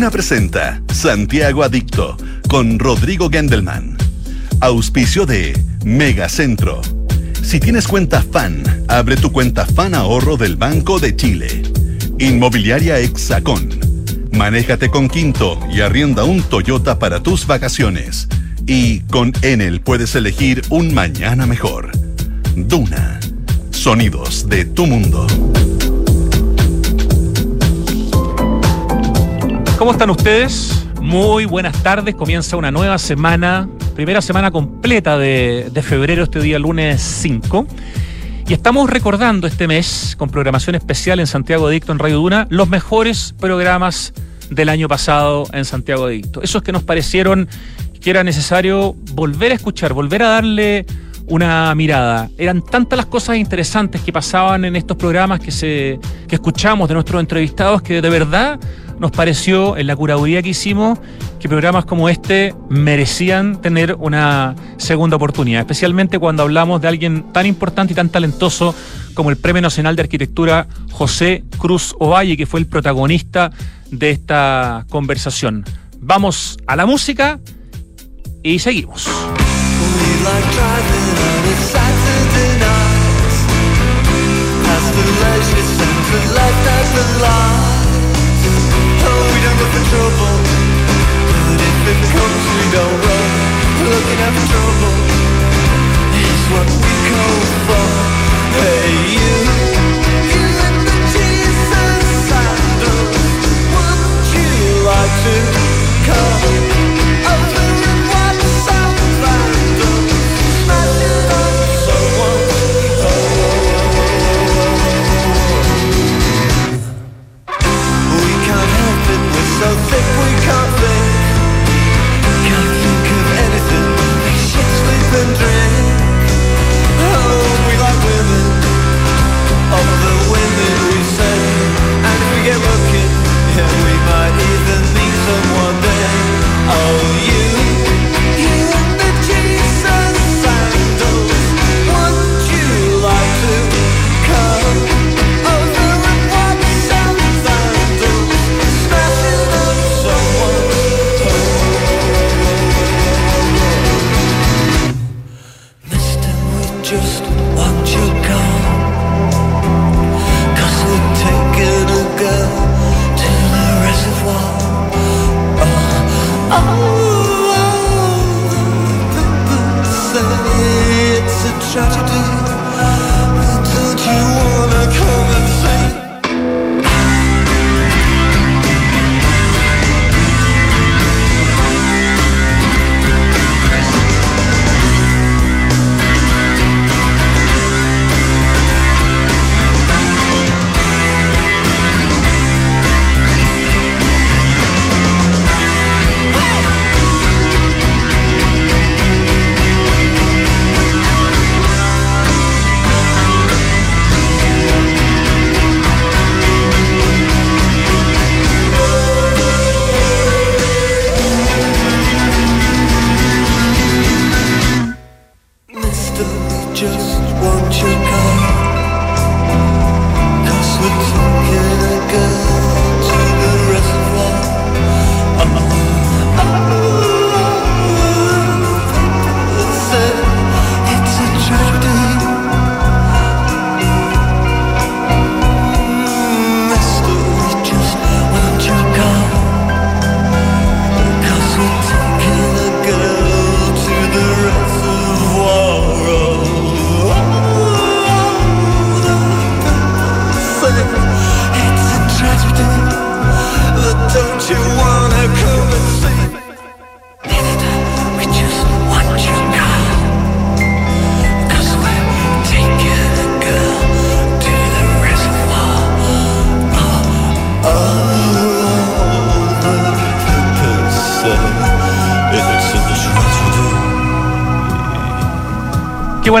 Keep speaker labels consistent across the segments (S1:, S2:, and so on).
S1: Duna presenta Santiago Adicto con Rodrigo Gendelman. Auspicio de Megacentro. Si tienes cuenta FAN, abre tu cuenta FAN Ahorro del Banco de Chile. Inmobiliaria Hexacón. Manéjate con Quinto y arrienda un Toyota para tus vacaciones. Y con Enel puedes elegir un mañana mejor. Duna. Sonidos de tu mundo.
S2: ¿Cómo están ustedes? Muy buenas tardes. Comienza una nueva semana, primera semana completa de, febrero, este día lunes 5. Y estamos recordando este mes, con programación especial en Santiago Adicto en Radio Duna, los mejores programas del año pasado en Santiago Adicto. Esos que nos parecieron que era necesario volver a escuchar, volver a darle una mirada. Eran tantas las cosas interesantes que pasaban en estos programas que, se, que escuchamos de nuestros entrevistados que de verdad nos pareció en la curaduría que hicimos que programas como este merecían tener una segunda oportunidad, especialmente cuando hablamos de alguien tan importante y tan talentoso como el Premio Nacional de Arquitectura José Cruz Ovalle, que fue el protagonista de esta conversación. Vamos a la música y seguimos. For trouble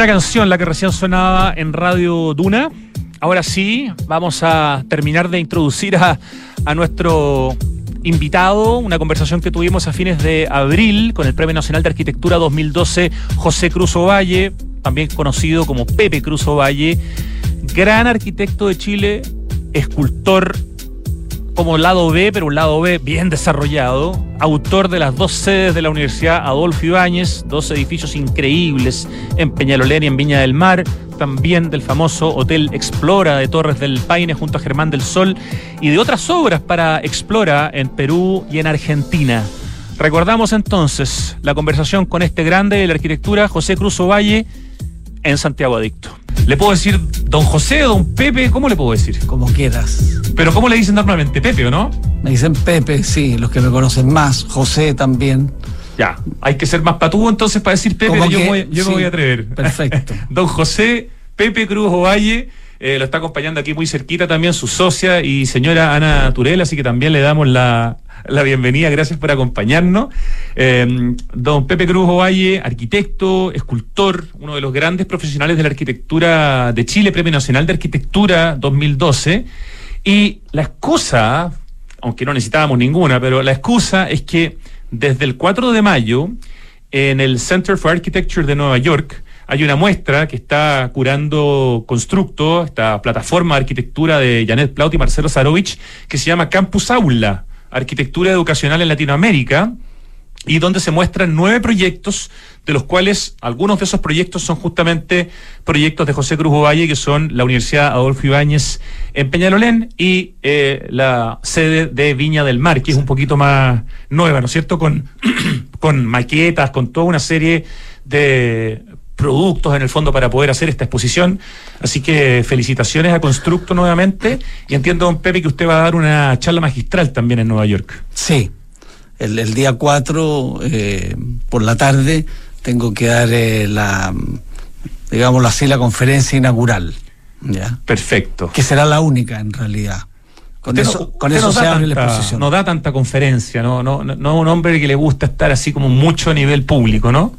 S2: buena canción la que recién sonaba en Radio Duna. Ahora sí, vamos a terminar de introducir a, nuestro invitado, una conversación que tuvimos a fines de abril con el Premio Nacional de Arquitectura 2012 José Cruz Ovalle, también conocido como Pepe Cruz Ovalle, gran arquitecto de Chile, escultor,
S3: como lado B, pero un lado B bien desarrollado, autor de las dos sedes de la Universidad Adolfo Ibáñez, dos edificios increíbles en Peñalolén y en Viña del Mar, también del famoso Hotel Explora de Torres del Paine junto a Germán del Sol y de otras obras para Explora en Perú y en Argentina. Recordamos entonces la conversación con este grande de la arquitectura, José Cruz Ovalle, en Santiago Adicto. ¿Le puedo decir don José o don Pepe? ¿Cómo le puedo decir?
S4: Como quieras.
S3: Pero ¿cómo le dicen normalmente? ¿Pepe o no?
S4: Me dicen Pepe, sí, los que me conocen más. José también.
S3: Ya, hay que ser más patudo entonces para decir Pepe, yo, me voy, yo me voy a atrever.
S4: Perfecto.
S3: don José Pepe Cruz Ovalle. Eh, lo está acompañando aquí muy cerquita también su socia y señora Ana Turel, así que también le damos la, la bienvenida, gracias por acompañarnos. Eh, don Pepe Cruz Ovalle, arquitecto, escultor, uno de los grandes profesionales de la arquitectura de Chile, Premio Nacional de Arquitectura 2012. Y la excusa, aunque no necesitábamos ninguna, pero la excusa es que desde el 4 de mayo, en el Center for Architecture de Nueva York, hay una muestra que está curando Constructo, esta plataforma de arquitectura de Janet Plaut y Marcelo Zarovich, que se llama Campus Aula, Arquitectura Educacional en Latinoamérica, y donde se muestran nueve proyectos, de los cuales algunos de esos proyectos son justamente proyectos de José Cruz Ovalle, que son la Universidad Adolfo Ibáñez en Peñalolén y eh, la sede de Viña del Mar, que es un poquito más nueva, ¿no es cierto? Con, con maquetas, con toda una serie de productos en el fondo para poder hacer esta exposición. Así que felicitaciones a Constructo nuevamente y entiendo, don Pepe, que usted va a dar una charla magistral también en Nueva York.
S4: Sí, el, día 4 eh, por la tarde tengo que dar eh, la, digamos así, la conferencia inaugural. ¿ya?
S3: Perfecto.
S4: Que será la única en realidad. Con eso, con eso se abre la exposición.
S3: No da tanta conferencia, ¿no? No, no, no un hombre que le gusta estar así como mucho a nivel público, ¿no?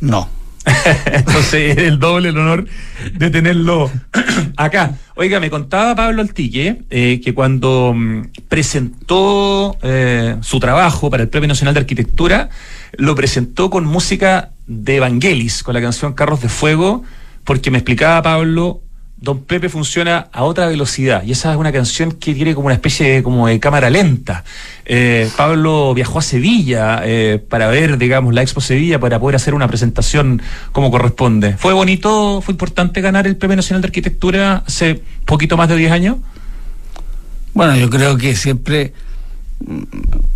S4: No,
S3: Entonces es el doble el honor de tenerlo acá. Oiga, me contaba Pablo Altique eh, que cuando mm, presentó eh, su trabajo para el Premio Nacional de Arquitectura, lo presentó con música de Evangelis, con la canción Carros de Fuego, porque me explicaba Pablo Don Pepe funciona a otra velocidad y esa es una canción que tiene como una especie de, como de cámara lenta. Eh, Pablo viajó a Sevilla eh, para ver, digamos, la Expo Sevilla para poder hacer una presentación como corresponde. ¿Fue bonito, fue importante ganar el Premio Nacional de Arquitectura hace poquito más de 10 años?
S4: Bueno, yo creo que siempre mm,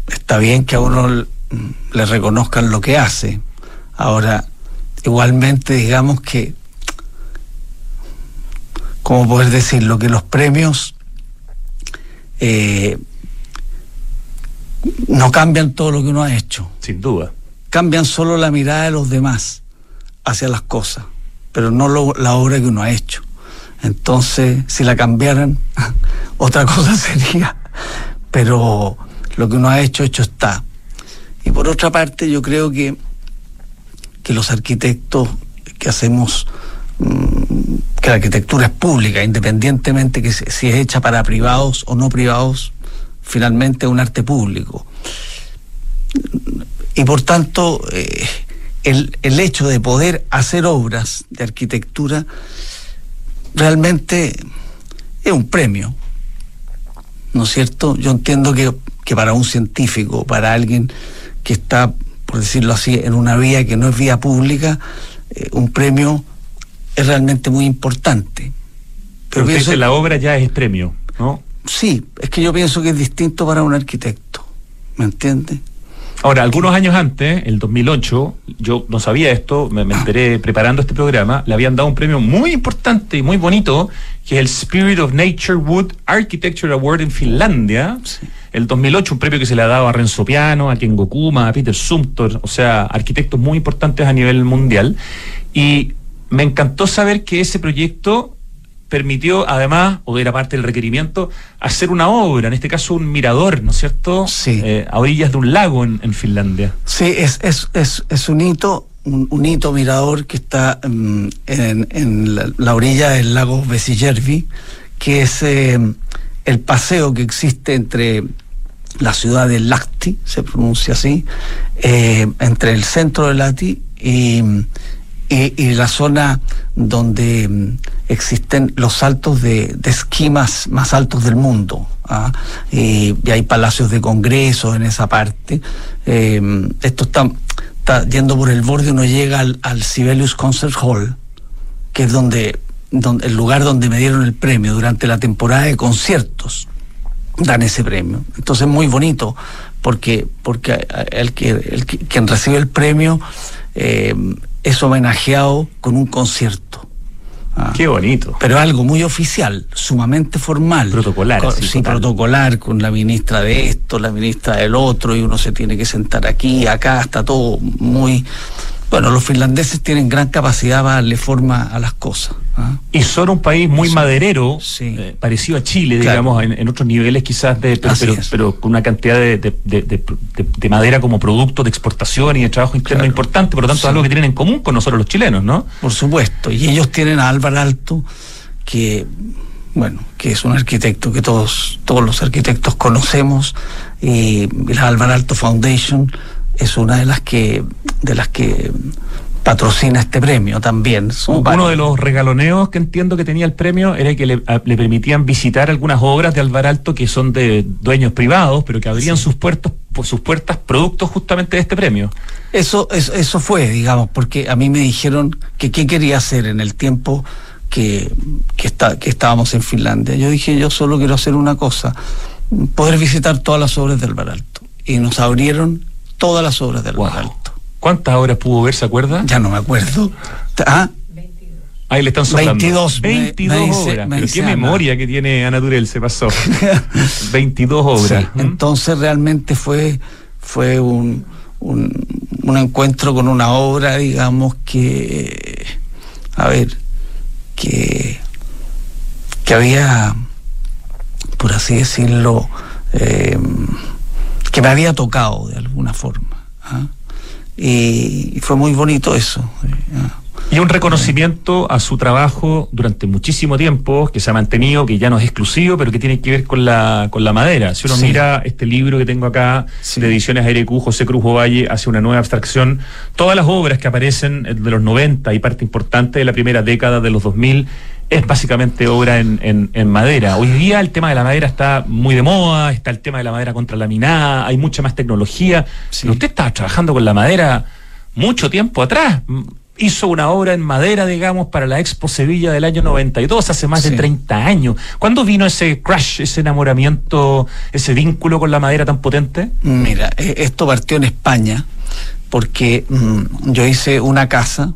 S4: está bien que a uno le reconozcan lo que hace. Ahora, igualmente digamos que ¿cómo poder decirlo? Que los premios eh, no cambian todo lo que uno ha hecho.
S3: Sin duda.
S4: Cambian solo la mirada de los demás hacia las cosas, pero no la obra que uno ha hecho. Entonces, si la cambiaran, otra cosa sería. Pero lo que uno ha hecho, hecho está. Y por otra parte, yo creo que, que los arquitectos que hacemos mm, que la arquitectura es pública, independientemente que si es hecha para privados o no privados, finalmente es un arte público. Y por tanto, eh, el, el hecho de poder hacer obras de arquitectura realmente es un premio. ¿No es cierto? Yo entiendo que, que para un científico, para alguien que está, por decirlo así, en una vía que no es vía pública, eh, un premio es realmente muy importante.
S3: Pero, pienso, la obra ya es premio, ¿no?
S4: Sí, es que yo pienso que es distinto para un arquitecto, ¿me entiende?
S3: Ahora, algunos años antes, el 2008, yo no sabía esto, me, enteré preparando este programa, le habían dado un premio muy importante y muy bonito, que es el Spirit of Nature Wood Architecture Award en Finlandia. El 2008, un premio que se le ha dado a Renzo Piano, a Ken Gokuma, a Peter Sumter, o sea, arquitectos muy importantes a nivel mundial. Y me encantó saber que ese proyecto permitió, además, o era parte del requerimiento, hacer una obra, en este caso un mirador, ¿no es cierto?
S4: Sí.
S3: Eh, a orillas de un lago en, Finlandia.
S4: Sí, es, es, es, es un hito, un, hito mirador que está mm, en, la, orilla del lago Vesijärvi, que es eh, el paseo que existe entre la ciudad de Lahti, se pronuncia así, eh, entre el centro de Lahti y y, la zona donde mm, existen los saltos de, esquimas más, altos del mundo. ¿ah? Y, hay palacios de congreso en esa parte. Eh, esto está, yendo por el borde, uno llega al, Sibelius Concert Hall, que es donde, donde, el lugar donde me dieron el premio durante la temporada de conciertos. Dan ese premio. Entonces, muy bonito, porque, porque el que, el quien recibe el premio eh, es homenajeado con un concierto.
S3: Ah. Qué bonito.
S4: Pero algo muy oficial, sumamente formal.
S3: Protocolar.
S4: sí, protocolar, con la ministra de esto, la ministra del otro, y uno se tiene que sentar aquí, acá, está todo muy bueno, los finlandeses tienen gran capacidad para darle forma a las cosas.
S3: ¿ah? Y son un país muy maderero, eh, parecido a Chile, digamos, en, otros niveles quizás, de, pero, con una cantidad de, madera como producto de exportación y de trabajo interno importante, por lo tanto, es algo que tienen en común con nosotros los chilenos, ¿no?
S4: Por supuesto, y ellos tienen a Álvaro Alto, que bueno, que es un arquitecto que todos, todos los arquitectos conocemos, y la Álvaro Alto Foundation es una de las que de las que patrocina este premio también.
S3: Uno de los regaloneos que entiendo que tenía el premio era que le, permitían visitar algunas obras de Alvaralto que son de dueños privados, pero que abrían sus puertos sus puertas producto justamente de este premio.
S4: Eso, eso, eso fue, digamos, porque a mí me dijeron que qué quería hacer en el tiempo que, que, está, que estábamos en Finlandia. Yo dije, yo solo quiero hacer una cosa, poder visitar todas las obras de Alvaralto. Y nos abrieron todas las obras del wow.
S3: ¿Cuántas obras pudo ver, se acuerda?
S4: Ya no me acuerdo.
S3: ¿Ah? Ahí le están soplando.
S4: 22.
S3: 22 obras. Pero qué memoria que tiene Ana Turel, se pasó. 22 obras.
S4: ¿Mm? Entonces realmente fue, fue un, un, un, encuentro con una obra, digamos, que, a ver, que, que había, por así decirlo, eh, que me había tocado de alguna forma. ¿ah? Y, fue muy bonito eso.
S3: ¿ah? Y un reconocimiento a su trabajo durante muchísimo tiempo, que se ha mantenido, que ya no es exclusivo, pero que tiene que ver con la, con la madera. Si uno mira este libro que tengo acá, de Ediciones Airecú, José Cruz Ovalle, hace una nueva abstracción. Todas las obras que aparecen de los 90 y parte importante de la primera década de los 2000 es básicamente obra en, en, madera. Hoy día el tema de la madera está muy de moda, está el tema de la madera contralaminada, hay mucha más tecnología. Pero usted estaba trabajando con la madera mucho tiempo atrás. Hizo una obra en madera, digamos, para la Expo Sevilla del año 92, hace más de 30 años. ¿Cuándo vino ese crash, ese enamoramiento, ese vínculo con la madera tan potente?
S4: Mira, e, esto partió en España, porque mm, yo hice una casa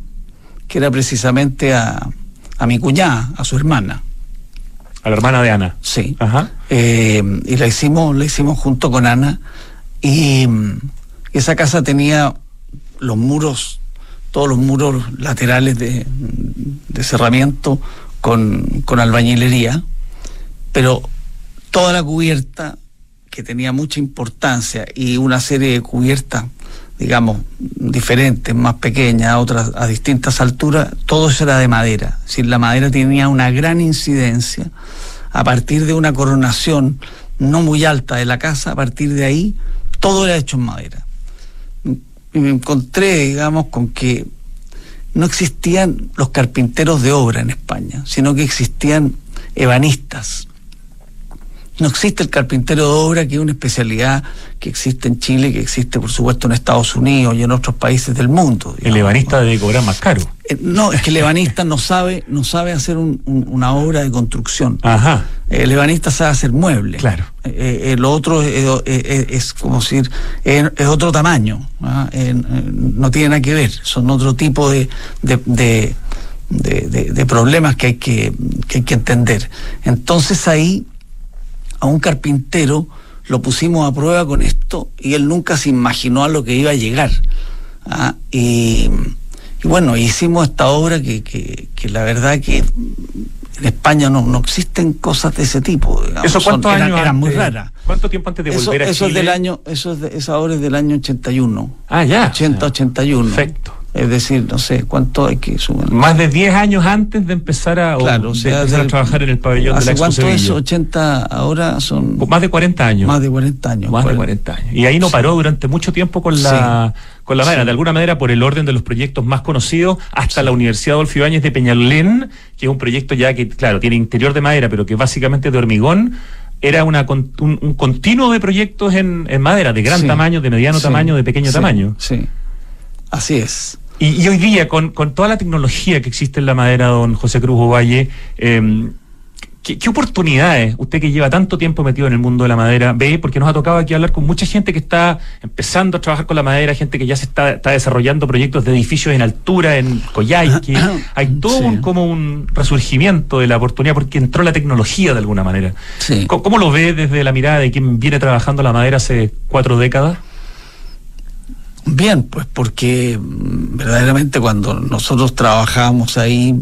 S4: que era precisamente a a mi cuñada, a su hermana.
S3: A la hermana de Ana.
S4: Sí. Ajá. Eh, y la hicimos, la hicimos junto con Ana. Y mm, esa casa tenía los muros, todos los muros laterales de, cerramiento con, con albañilería, pero toda la cubierta, que tenía mucha importancia, y una serie de cubiertas digamos, diferentes, más pequeñas, otras a distintas alturas, todo eso era de madera. Decir, la madera tenía una gran incidencia a partir de una coronación no muy alta de la casa, a partir de ahí, todo era hecho en madera. Y me encontré, digamos, con que no existían los carpinteros de obra en España, sino que existían ebanistas no existe el carpintero de obra, que es una especialidad que existe en Chile, que existe por supuesto en Estados Unidos y en otros países del mundo.
S3: El ebanista debe cobrar más caro.
S4: Eh, no, es que el ebanista no sabe, no sabe hacer una obra de construcción.
S3: Ajá.
S4: El ebanista sabe hacer muebles.
S3: Claro.
S4: Eh, eh lo otro es, como decir, es, otro tamaño. ¿ah? no tiene nada que ver. Son otro tipo de, de, de problemas que hay que, que hay que entender. Entonces ahí a un carpintero lo pusimos a prueba con esto y él nunca se imaginó a lo que iba a llegar. ¿ah? Y, bueno, hicimos esta obra que, que, la verdad que en España no, no existen cosas de ese tipo.
S3: ¿Eso cuántos años?
S4: Eran, muy raras.
S3: ¿Cuánto tiempo antes de volver
S4: eso, a Chile? Es del año, eso es de, esa obra es del año 81.
S3: Ah, ya.
S4: 80, 81.
S3: Perfecto.
S4: Es decir, no sé cuánto hay que
S3: subir. Más de 10 años antes de empezar a,
S4: claro,
S3: a trabajar en el pabellón de la
S4: ¿Cuánto es? 80 ahora son.
S3: Más de 40 años.
S4: Más de 40 años.
S3: Más de 40 años. Y ahí no paró durante mucho tiempo con la, con la madera. De alguna manera, por el orden de los proyectos más conocidos, hasta la Universidad Adolfo Ibáñez de Peñalolén, que es un proyecto ya que, claro, tiene interior de madera, pero que básicamente de hormigón era una, un, continuo de proyectos en, madera, de gran tamaño, de mediano tamaño, de pequeño tamaño.
S4: Sí, así es.
S3: Y, hoy día, con, toda la tecnología que existe en la madera, don José Cruz Ovalle, eh, ¿qué, oportunidades usted que lleva tanto tiempo metido en el mundo de la madera ve? Porque nos ha tocado aquí hablar con mucha gente que está empezando a trabajar con la madera, gente que ya se está, desarrollando proyectos de edificios en altura, en Coyhaique. Hay todo un, como un resurgimiento de la oportunidad porque entró la tecnología de alguna manera. ¿Cómo, ¿Cómo lo ve desde la mirada de quien viene trabajando la madera hace cuatro décadas?
S4: Bien, pues porque mm, verdaderamente cuando nosotros trabajábamos ahí,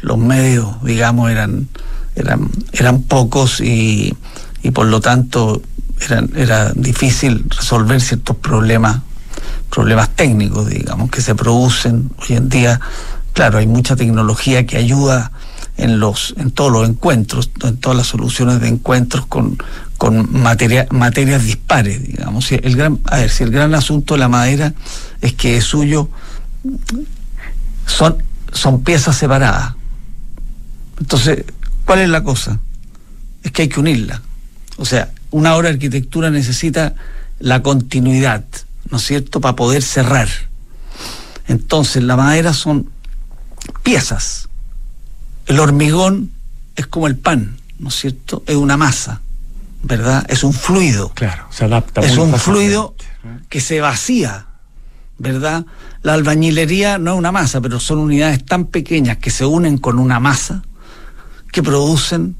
S4: los medios, digamos, eran, eran, eran pocos y, y por lo tanto eran, era difícil resolver ciertos problemas, problemas técnicos, digamos, que se producen hoy en día. Claro, hay mucha tecnología que ayuda en los en todos los encuentros, en todas las soluciones de encuentros con, con materia, materias dispares, digamos. El gran, a ver, si el gran asunto de la madera es que es suyo, son, son piezas separadas. Entonces, ¿cuál es la cosa? Es que hay que unirla. O sea, una obra de arquitectura necesita la continuidad, ¿no es cierto?, para poder cerrar. Entonces, la madera son piezas. El hormigón es como el pan, ¿no es cierto? Es una masa. ¿Verdad? Es un fluido.
S3: Claro, se adapta.
S4: Es un fluido que se vacía, ¿verdad? La albañilería no es una masa, pero son unidades tan pequeñas que se unen con una masa que producen,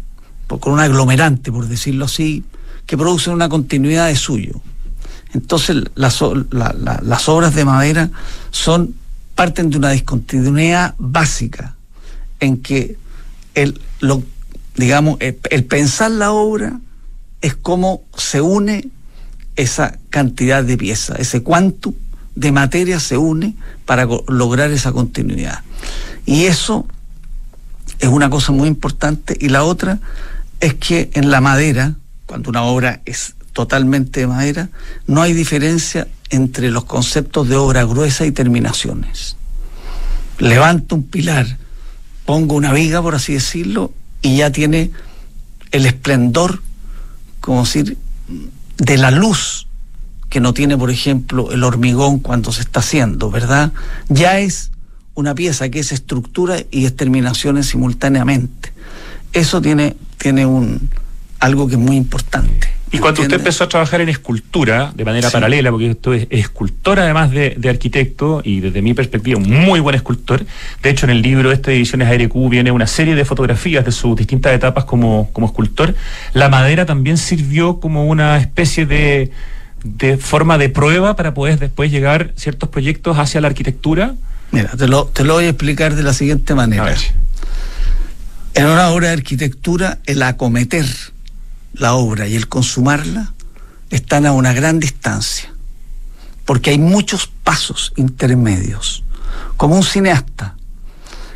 S4: con un aglomerante, por decirlo así, que producen una continuidad de suyo. Entonces las, las obras de madera son parten de una discontinuidad básica en que el, lo, digamos, el pensar la obra es cómo se une esa cantidad de piezas, ese cuánto de materia se une para lograr esa continuidad. Y eso es una cosa muy importante. Y la otra es que en la madera, cuando una obra es totalmente de madera, no hay diferencia entre los conceptos de obra gruesa y terminaciones. Levanto un pilar, pongo una viga, por así decirlo, y ya tiene el esplendor como decir, de la luz que no tiene, por ejemplo, el hormigón cuando se está haciendo, ¿verdad? Ya es una pieza que es estructura y es terminaciones simultáneamente. Eso tiene, tiene un algo que es muy importante.
S3: Y cuando usted empezó a trabajar en escultura de manera paralela, porque esto es escultor además de, arquitecto y desde mi perspectiva un muy buen escultor. De hecho, en el libro este de Ediciones ARQ viene una serie de fotografías de sus distintas etapas como, como escultor. La madera también sirvió como una especie de, de forma de prueba para poder después llegar ciertos proyectos hacia la arquitectura.
S4: Mira, te lo, te lo voy a explicar de la siguiente manera. En una obra de arquitectura, el acometer la obra y el consumarla están a una gran distancia, porque hay muchos pasos intermedios, como un cineasta,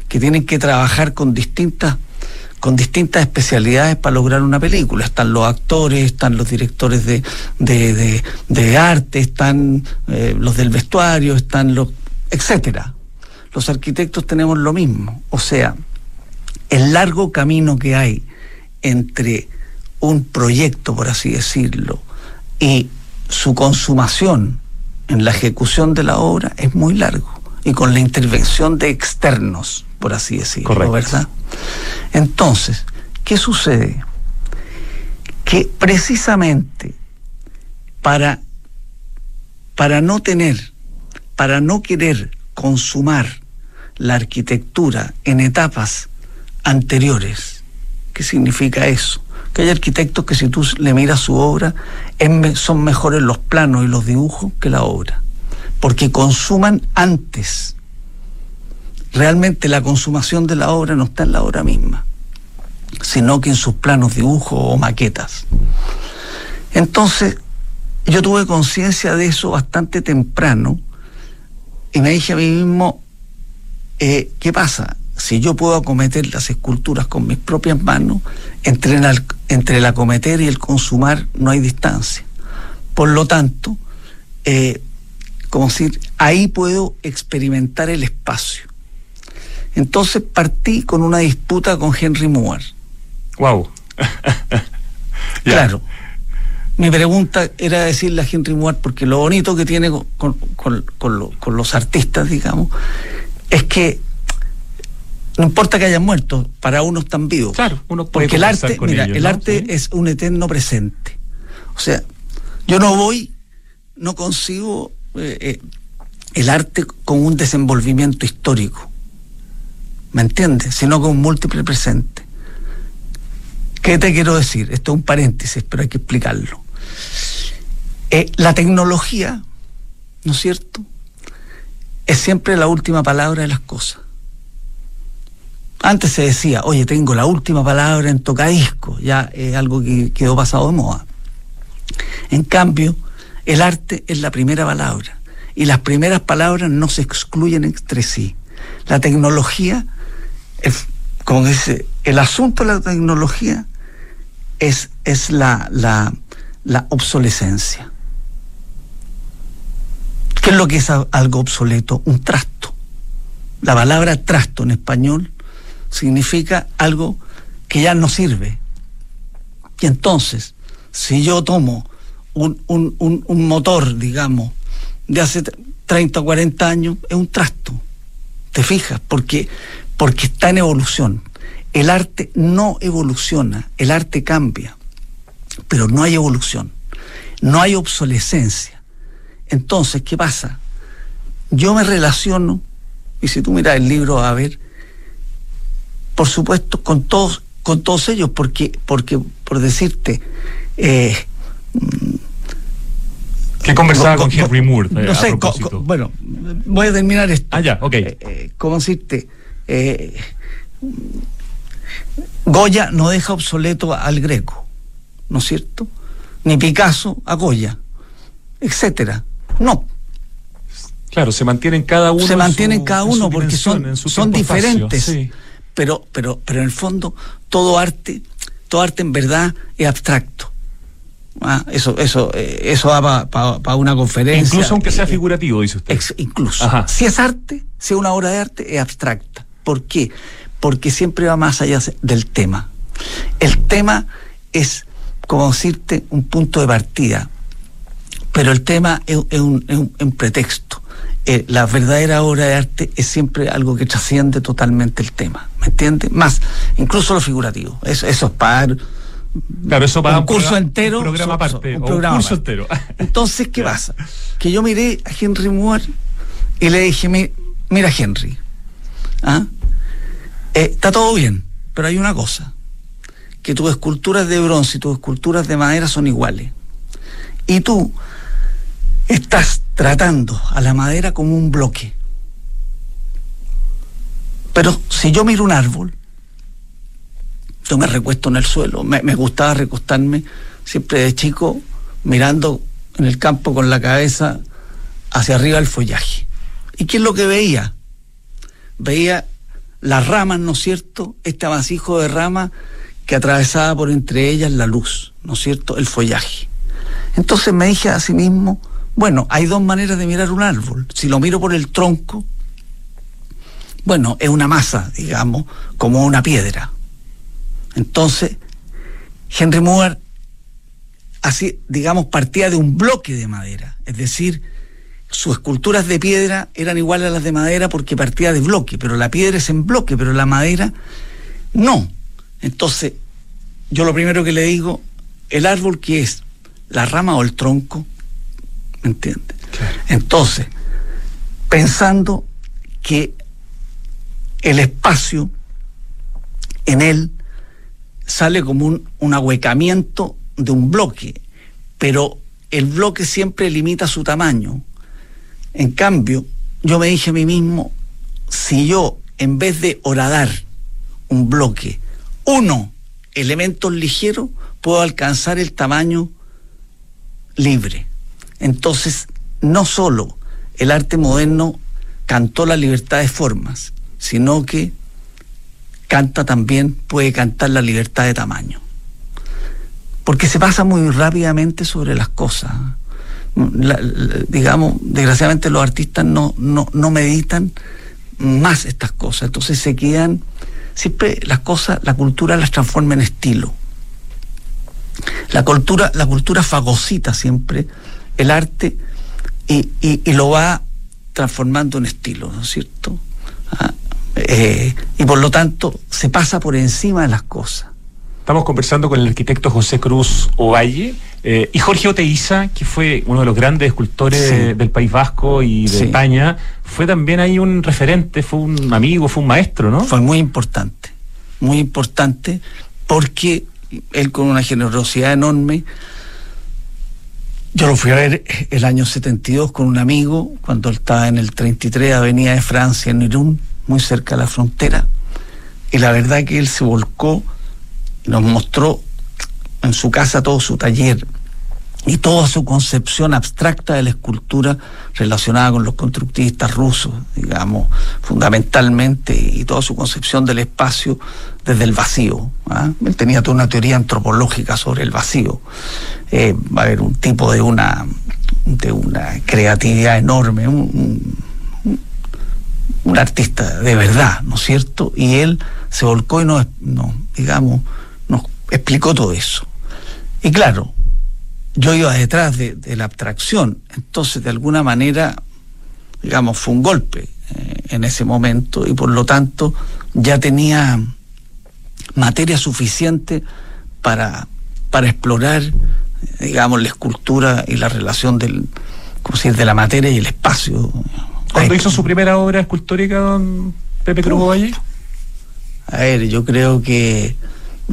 S4: que tienen que trabajar con distintas con distintas especialidades para lograr una película. Están los actores, están los directores de, de, arte, están eh, los del vestuario, están los... etcétera. Los arquitectos tenemos lo mismo. O sea, el largo camino que hay entre un proyecto, por así decirlo, y su consumación en la ejecución de la obra es muy largo y con la intervención de externos, por así decirlo, ¿verdad? Entonces, ¿qué sucede? Que precisamente para, para no tener, para no querer consumar la arquitectura en etapas anteriores, ¿qué significa eso? Que hay arquitectos que si tú le miras su obra, son mejores los planos y los dibujos que la obra, porque consuman antes. Realmente la consumación de la obra no está en la obra misma, sino que en sus planos, dibujos o maquetas. Entonces, yo tuve conciencia de eso bastante temprano Y me dije a mí mismo, eh, ¿qué pasa? Si yo puedo acometer las esculturas con mis propias manos, entre, entre el acometer y el consumar no hay distancia. Por lo tanto, eh, como decir, ahí puedo experimentar el espacio. Entonces partí con una disputa con Henry Moore.
S3: Wow.
S4: claro. Mi pregunta era decirle a Henry Moore, porque lo bonito que tiene con, los artistas, digamos, es que no importa que hayan muerto, para uno están vivos.
S3: Claro,
S4: uno Porque el arte, mira, el arte es un eterno presente. O sea, yo no voy, no consigo eh, eh, el arte con un desenvolvimiento histórico. ¿Me entiendes? Sino con un múltiple presente. ¿Qué te quiero decir? Esto es un paréntesis, pero hay que explicarlo. Eh, la tecnología, ¿no es cierto? Es siempre la última palabra de las cosas. Antes se decía, oye, tengo la última palabra en tocadisco, ya es algo que quedó pasado de moda. En cambio, el arte es la primera palabra y las primeras palabras no se excluyen entre sí. La tecnología, como dice, el asunto de la tecnología es, es la, la, la obsolescencia. ¿Qué es lo que es algo obsoleto? Un trasto. La palabra trasto en español significa algo que ya no sirve. Y entonces, si yo tomo un, un, un, motor, digamos, de hace 30 o 40 años, es un trasto. ¿Te fijas? Porque, porque está en evolución. El arte no evoluciona, el arte cambia, pero no hay evolución, no hay obsolescencia. Entonces, ¿qué pasa? Yo me relaciono, y si tú miras el libro a ver, por supuesto, con todos, con todos ellos, porque, porque por decirte, eh,
S3: ¿Qué conversaba con, Henry Moore?
S4: Eh, no sé, bueno, voy a terminar esto.
S3: Ah, ya, ok.
S4: Eh, eh, ¿Cómo decirte? Goya no deja obsoleto al greco, ¿no es cierto? Ni Picasso a Goya, etcétera. No.
S3: Claro, se mantienen cada uno.
S4: Se mantienen cada uno porque son, son diferentes. Pero, pero, pero en el fondo, todo arte, todo arte en verdad es abstracto. Ah, eso, eso, eh, eso va para una conferencia.
S3: Incluso aunque sea figurativo, dice usted.
S4: incluso. Si es arte, si es una obra de arte, es abstracta. ¿Por qué? Porque siempre va más allá del tema. El tema es, como decirte, un punto de partida, pero el tema es, un, pretexto. Eh, la verdadera obra de arte es siempre algo que trasciende totalmente el tema, ¿me entiendes? Más, incluso lo figurativo. Eso, eso es para
S3: Claro, eso
S4: para un curso entero.
S3: Un programa aparte.
S4: Un, programa curso entero. Entonces, ¿qué pasa? Que yo miré a Henry Moore y le dije, mira Henry, ¿ah? eh, está todo bien, pero hay una cosa, que tus esculturas de bronce y tus esculturas de madera son iguales. Y tú estás tratando a la madera como un bloque. Pero si yo miro un árbol, yo me recuesto en el suelo. Me, gustaba recostarme siempre de chico mirando en el campo con la cabeza hacia arriba el follaje. ¿Y qué es lo que veía? Veía las ramas, ¿no es cierto? Este amasijo de ramas que atravesaba por entre ellas la luz, ¿no es cierto? El follaje. Entonces me dije a sí mismo, bueno, hay dos maneras de mirar un árbol. Si lo miro por el tronco, bueno, es una masa, digamos, como una piedra. Entonces, Henry Moore, así, digamos, partía de un bloque de madera, es decir, sus esculturas de piedra eran iguales a las de madera porque partía de bloque, pero la piedra es en bloque, pero la madera no. Entonces, yo lo primero que le digo, el árbol que es la rama o el tronco, ¿me entiendes? Entonces, pensando que el espacio en él sale como un, ahuecamiento de un bloque, pero el bloque siempre limita su tamaño. En cambio, yo me dije a mí mismo, si yo en vez de horadar un bloque, uno, elementos ligeros, puedo alcanzar el tamaño libre. Entonces, no solo el arte moderno cantó la libertad de formas, sino que canta también, puede cantar la libertad de tamaño. Porque se pasa muy rápidamente sobre las cosas. digamos, desgraciadamente los artistas no, no, no meditan más estas cosas, entonces se quedan, siempre las cosas, la cultura las transforma en estilo. La cultura, la cultura fagocita siempre el arte y, y, lo va transformando en estilo, ¿no es cierto? Ah, eh, y por lo tanto se pasa por encima de las cosas.
S3: Estamos conversando con el arquitecto José Cruz Ovalle eh, y Jorge Oteiza, que fue uno de los grandes escultores del País Vasco y de España, fue también ahí un referente, fue un amigo, fue un maestro, ¿no?
S4: Fue muy importante, muy importante, porque él con una generosidad enorme, yo lo fui a ver el año 72 con un amigo, cuando él estaba en el 33, Avenida de Francia, en Irún, muy cerca de la frontera, y la verdad que él se volcó y nos mostró en su casa todo su taller y toda su concepción abstracta de la escultura relacionada con los constructivistas rusos, digamos, fundamentalmente, y toda su concepción del espacio desde el vacío. ¿ah? Él tenía toda una teoría antropológica sobre el vacío. Eh, va a haber un tipo de una, de una creatividad enorme, un, artista de verdad, ¿no es cierto? Y él se volcó y nos, digamos, nos explicó todo eso. Y claro, yo iba detrás de, la abstracción, entonces de alguna manera, digamos, fue un golpe eh, en ese momento y por lo tanto ya tenía materia suficiente para, para explorar, digamos, la escultura y la relación del, decir, de la materia y el espacio.
S3: ¿Cuándo hizo su primera obra escultórica, don Pepe Cruz Valle?
S4: A ver, yo creo que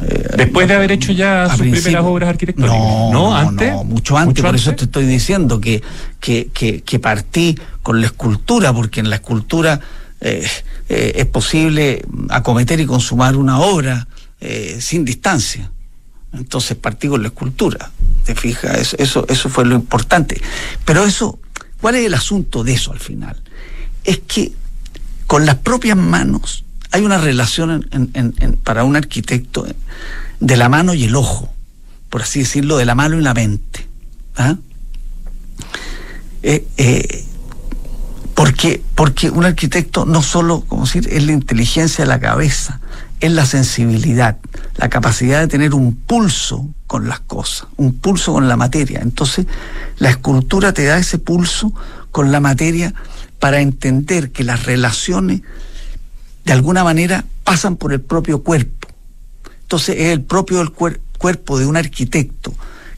S3: eh, Después de haber hecho ya sus primeras obras arquitectónicas.
S4: No, no, ¿Antes? mucho antes, por eso te estoy diciendo que, que, que, partí con la escultura, porque en la escultura eh, eh, es posible acometer y consumar una obra sin distancia. Entonces partí con la escultura. ¿Te fijas? Eso, eso, fue lo importante. Pero eso, ¿cuál es el asunto de eso al final? Es que con las propias manos hay una relación para un arquitecto de la mano y el ojo, por así decirlo, de la mano y la mente. ¿ah? Eh, eh, porque, porque un arquitecto no solo, decir, es la inteligencia de la cabeza, es la sensibilidad, la capacidad de tener un pulso con las cosas, un pulso con la materia. Entonces, la escultura te da ese pulso con la materia para entender que las relaciones de alguna manera pasan por el propio cuerpo. Entonces es el propio cuerpo de un arquitecto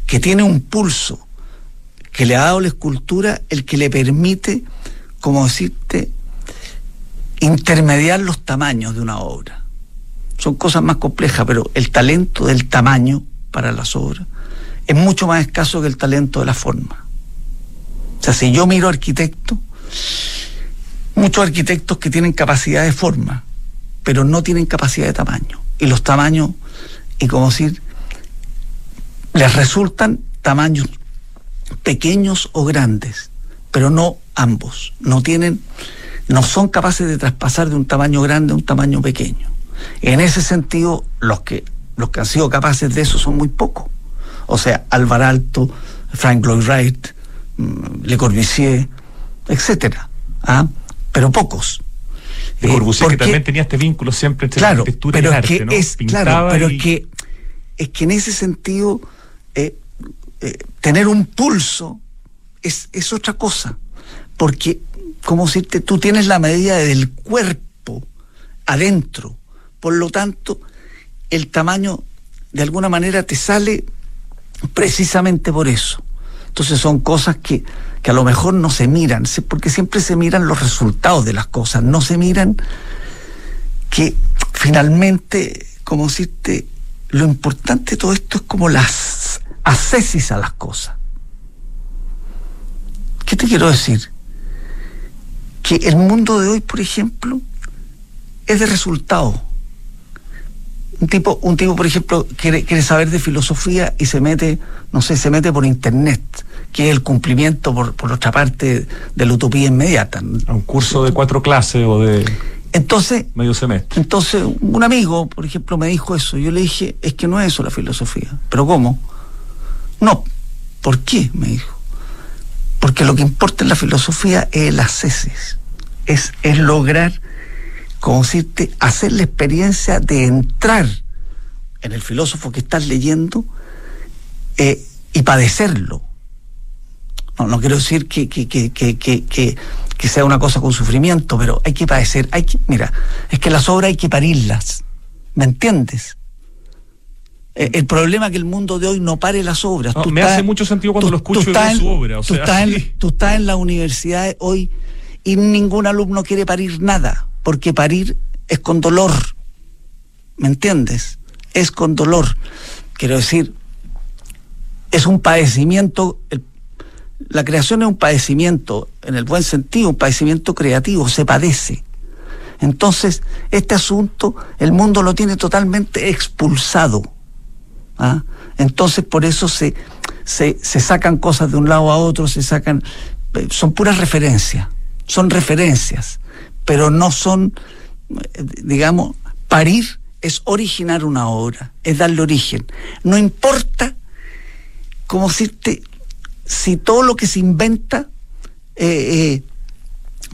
S4: que tiene un pulso que le ha dado la escultura el que le permite, como decirte, intermediar los tamaños de una obra. Son cosas más complejas, pero el talento del tamaño para las obras es mucho más escaso que el talento de la forma. O sea, si yo miro arquitecto, muchos arquitectos que tienen capacidad de forma, pero no tienen capacidad de tamaño. Y los tamaños, y como decir, les resultan tamaños pequeños o grandes, pero no ambos. No tienen, no son capaces de traspasar de un tamaño grande a un tamaño pequeño. En ese sentido, los que, los que han sido capaces de eso son muy pocos. O sea, Alvar Alto, Frank Lloyd Wright, mm, Le Corbusier, etcétera. ¿Ah? pero pocos.
S3: De Corbusier que también tenía este vínculo siempre entre
S4: la
S3: arquitectura
S4: y
S3: el arte,
S4: Es, claro, pero es que es que en ese sentido eh, eh, tener un pulso es, es otra cosa, porque como si tú tienes la medida del cuerpo adentro, por lo tanto el tamaño de alguna manera te sale precisamente por eso. Entonces son cosas que que a lo mejor no se miran, porque siempre se miran los resultados de las cosas, no se miran que finalmente, como decirte, lo importante de todo esto es como las ascesis a las cosas. ¿Qué te quiero decir? Que el mundo de hoy, por ejemplo, es de resultados. Un tipo, un tipo, por ejemplo, quiere, quiere saber de filosofía y se mete, no sé, se mete por internet que es el cumplimiento, por, por otra parte, de la utopía inmediata.
S3: A un curso de cuatro clases o de
S4: entonces,
S3: medio semestre.
S4: Entonces, un amigo, por ejemplo, me dijo eso. Yo le dije, es que no es eso la filosofía. ¿Pero cómo? No. ¿Por qué? Me dijo. Porque lo que importa en la filosofía es el haceses. Es, es lograr, como decirte, hacer la experiencia de entrar en el filósofo que estás leyendo eh, y padecerlo. No, no quiero decir que, que, que, que, sea una cosa con sufrimiento, pero hay que padecer, hay que, mira, es que las obras hay que parirlas, ¿me entiendes? Eh, el problema es que el mundo de hoy no pare las obras.
S3: me hace mucho sentido cuando lo escucho en su obra.
S4: tú, estás en, tú estás en la universidad hoy y ningún alumno quiere parir nada, porque parir es con dolor. ¿Me entiendes? Es con dolor. Quiero decir, es un padecimiento, la creación es un padecimiento, en el buen sentido, un padecimiento creativo, se padece. Entonces, este asunto, el mundo lo tiene totalmente expulsado. ¿ah? Entonces, por eso se, se, se, sacan cosas de un lado a otro, se sacan, eh, son puras referencias, son referencias, pero no son, digamos, parir es originar una obra, es darle origen. No importa como decirte, si todo lo que se inventa eh, eh,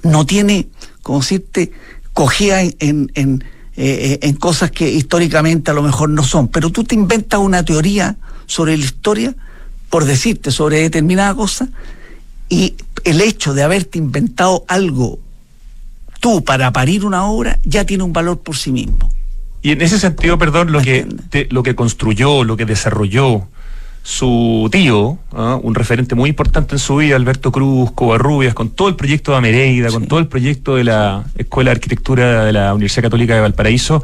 S4: no tiene, como decirte, cogía en, en, eh, en, cosas que históricamente a lo mejor no son, pero tú te inventas una teoría sobre la historia, por decirte, sobre determinada cosa, y el hecho de haberte inventado algo tú para parir una obra ya tiene un valor por sí mismo.
S3: Y en ese sentido, perdón, lo que, lo que construyó, lo que desarrolló, su tío, ¿ah? un referente muy importante en su vida, Alberto Cruz, Covarrubias, con todo el proyecto de Amereida, con todo el proyecto de la Escuela de Arquitectura de la Universidad Católica de Valparaíso,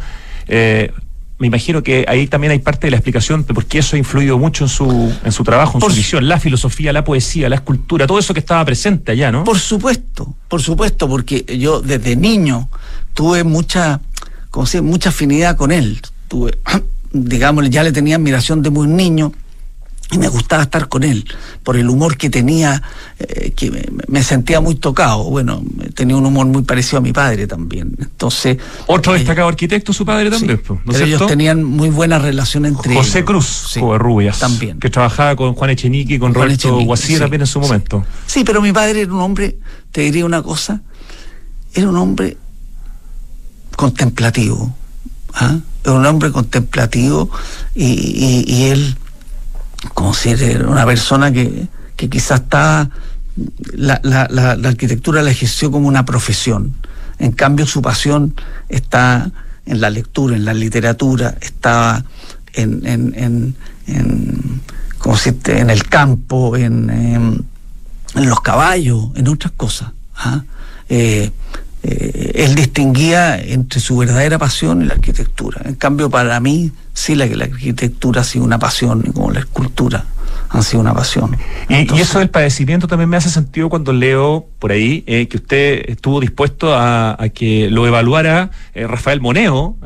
S3: eh, me imagino que ahí también hay parte de la explicación de por qué eso ha influido mucho en su, en su trabajo, en su visión, la filosofía, la poesía, la escultura, todo eso que estaba presente allá, ¿no?
S4: Por supuesto, por supuesto, porque yo desde niño tuve mucha, como sé, mucha afinidad con él. Tuve, digamos, ya le tenía admiración de muy niño y me gustaba estar con él por el humor que tenía, eh, que me, sentía muy tocado. Bueno, tenía un humor muy parecido a mi padre también. Entonces.
S3: Otro eh, destacado arquitecto, su padre también.
S4: pero ellos tenían muy buena relación entre
S3: José Cruz, sí, Rubias, también. Que trabajaba con Juan Echenique y con Roberto Guasí también en su momento.
S4: Sí, pero mi padre era un hombre, te diría una cosa, era un hombre contemplativo. ¿ah? Era un hombre contemplativo y, y él como si era una persona que, que quizás está, la, la, la, arquitectura la ejerció como una profesión. En cambio, su pasión está en la lectura, en la literatura, estaba en, en, en, como en el campo, en, en, los caballos, en otras cosas. ¿ah? Eh, eh, él distinguía entre su verdadera pasión y la arquitectura. En cambio, para mí, sí, la, la arquitectura ha sido una pasión, como la escultura ha sido una pasión.
S3: y, eso del padecimiento también me hace sentido cuando leo por ahí eh, que usted estuvo dispuesto a, que lo evaluara eh, Rafael Moneo,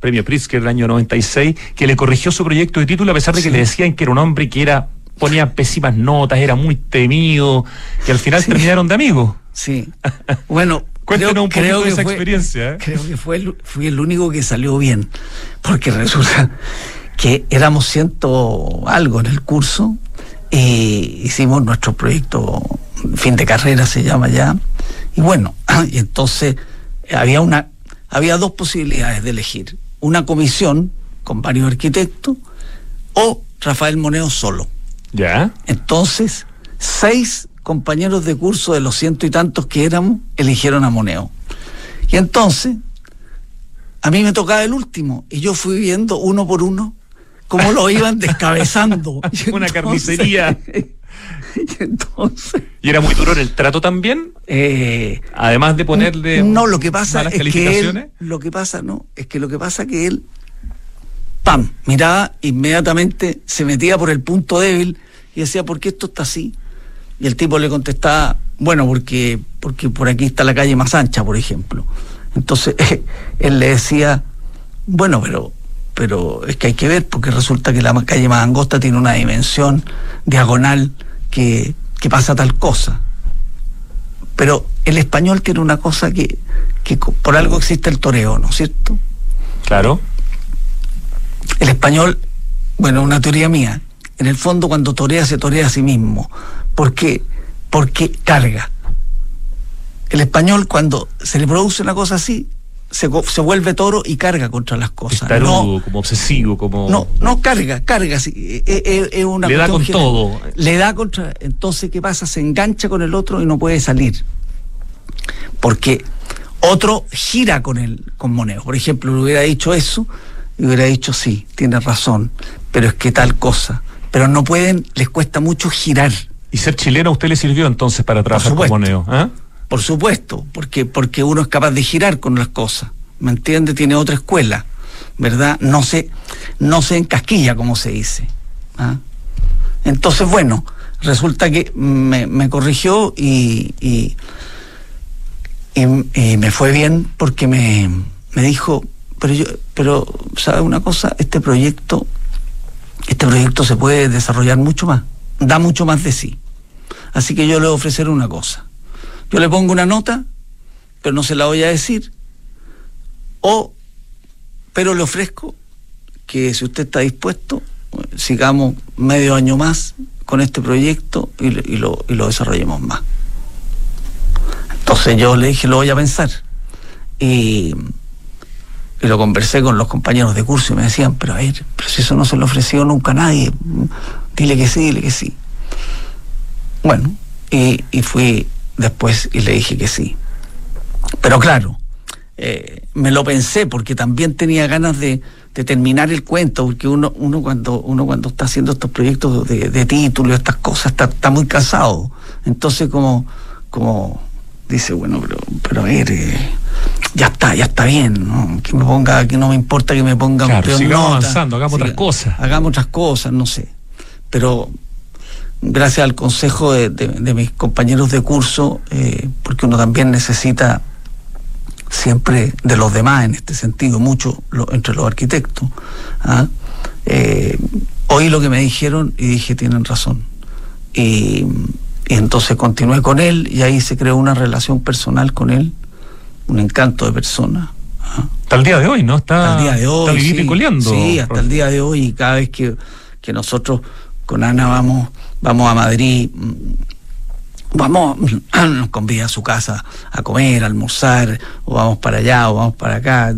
S3: premio Pritzker del año 96, que le corrigió su proyecto de título a pesar de que le decían que era un hombre que era ponía pésimas notas, era muy temido, que al final terminaron de amigos.
S4: Sí. Bueno,
S3: Cuéntenos un poquito de esa experiencia.
S4: ¿eh? Creo que fue el, fui el único que salió bien, porque resulta que éramos ciento algo en el curso y hicimos nuestro proyecto fin de carrera se llama ya y bueno y entonces había una había dos posibilidades de elegir una comisión con varios arquitectos o Rafael Moneo solo
S3: ya
S4: entonces seis compañeros de curso de los ciento y tantos que éramos eligieron a Moneo. Y entonces, a mí me tocaba el último, y yo fui viendo uno por uno cómo lo iban descabezando.
S3: Una carnicería.
S4: y entonces.
S3: ¿Y era muy duro en el trato también?
S4: Eh,
S3: Además de ponerle.
S4: No, lo que pasa es que él, lo que pasa, no, es que lo que pasa que él, pam, miraba, inmediatamente se metía por el punto débil y decía, ¿por qué esto está así? Y el tipo le contestaba, bueno, porque, porque por aquí está la calle más ancha, por ejemplo. Entonces él le decía, bueno, pero, pero es que hay que ver, porque resulta que la calle más angosta tiene una dimensión diagonal que, que pasa tal cosa. Pero el español tiene una cosa que, que por algo existe el toreo, ¿no es cierto?
S3: Claro.
S4: El español, bueno, una teoría mía, en el fondo cuando torea se torea a sí mismo. ¿Por qué? Porque carga. El español cuando se le produce una cosa así, se, se vuelve toro y carga contra las cosas.
S3: no, como obsesivo, como...
S4: No, no carga, carga. Es, e, e, es, una
S3: le da con todo.
S4: Le da contra... Entonces, ¿qué pasa? Se engancha con el otro y no puede salir. Porque otro gira con el con Moneo. Por ejemplo, le hubiera dicho eso y hubiera dicho, sí, tiene razón, pero es que tal cosa. Pero no pueden, les cuesta mucho girar.
S3: ¿Y ser chileno a usted le sirvió entonces para trabajar con Moneo? ¿eh?
S4: Por supuesto, porque, porque uno es capaz de girar con las cosas. ¿Me entiende? Tiene otra escuela, ¿verdad? No se, no se encasquilla, como se dice. ¿ah? Entonces, bueno, resulta que me, corrigió y, y, me fue bien porque me, me dijo, pero yo, pero, ¿sabe una cosa? Este proyecto, este proyecto se puede desarrollar mucho más, da mucho más de sí. Así que yo le voy a ofrecer una cosa. Yo le pongo una nota, pero no se la voy a decir. O, pero le ofrezco que si usted está dispuesto, sigamos medio año más con este proyecto y, lo, y lo desarrollemos más. Entonces yo le dije, lo voy a pensar. Y, y, lo conversé con los compañeros de curso y me decían, pero a ver, pero si eso no se lo ofreció nunca a nadie, dile que sí, dile que sí. Bueno, y, fui después y le dije que sí. Pero claro, eh, me lo pensé porque también tenía ganas de, terminar el cuento, porque uno, uno cuando uno cuando está haciendo estos proyectos de, de título, estas cosas, está, está, muy cansado. Entonces como, como dice, bueno, pero, pero a ver, eh, ya está, ya está bien, ¿no? que me ponga, que no me importa que me ponga
S3: claro, sigamos avanzando, hagamos otras cosas.
S4: Hagamos otras cosas, no sé. Pero gracias al consejo de, mis compañeros de curso, eh, porque uno también necesita siempre de los demás en este sentido, mucho entre los arquitectos. ¿ah? Eh, oí lo que me dijeron y dije, tienen razón. Y, entonces continué con él y ahí se creó una relación personal con él, un encanto de persona.
S3: ¿ah? Hasta el día de hoy, ¿no? Está,
S4: hasta el día de hoy,
S3: sí,
S4: sí, hasta el día de hoy y cada vez que, que nosotros con Ana vamos vamos a Madrid, vamos, nos convida a su casa a comer, a almorzar, o vamos para allá, o vamos para acá.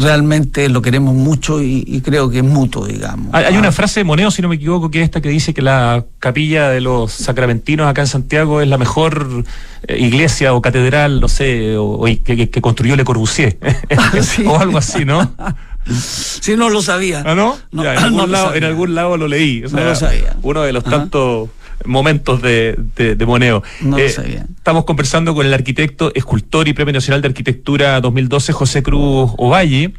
S4: realmente lo queremos mucho y, creo que es mutuo, digamos.
S3: Hay, una frase de Moneo, si no me equivoco, que es esta que dice que la capilla de los sacramentinos acá en Santiago es la mejor eh, iglesia o catedral, no sé, o, que, construyó Le Corbusier, ah, o algo así, ¿no?
S4: Si no lo sabía.
S3: ¿Ah, no? en, algún lado, en, algún lado, lo leí.
S4: no lo sabía.
S3: Uno de los tantos momentos de, de, Moneo.
S4: No lo eh, sabía.
S3: Estamos conversando con el arquitecto, escultor y Premio Nacional de Arquitectura 2012, José Cruz Ovalle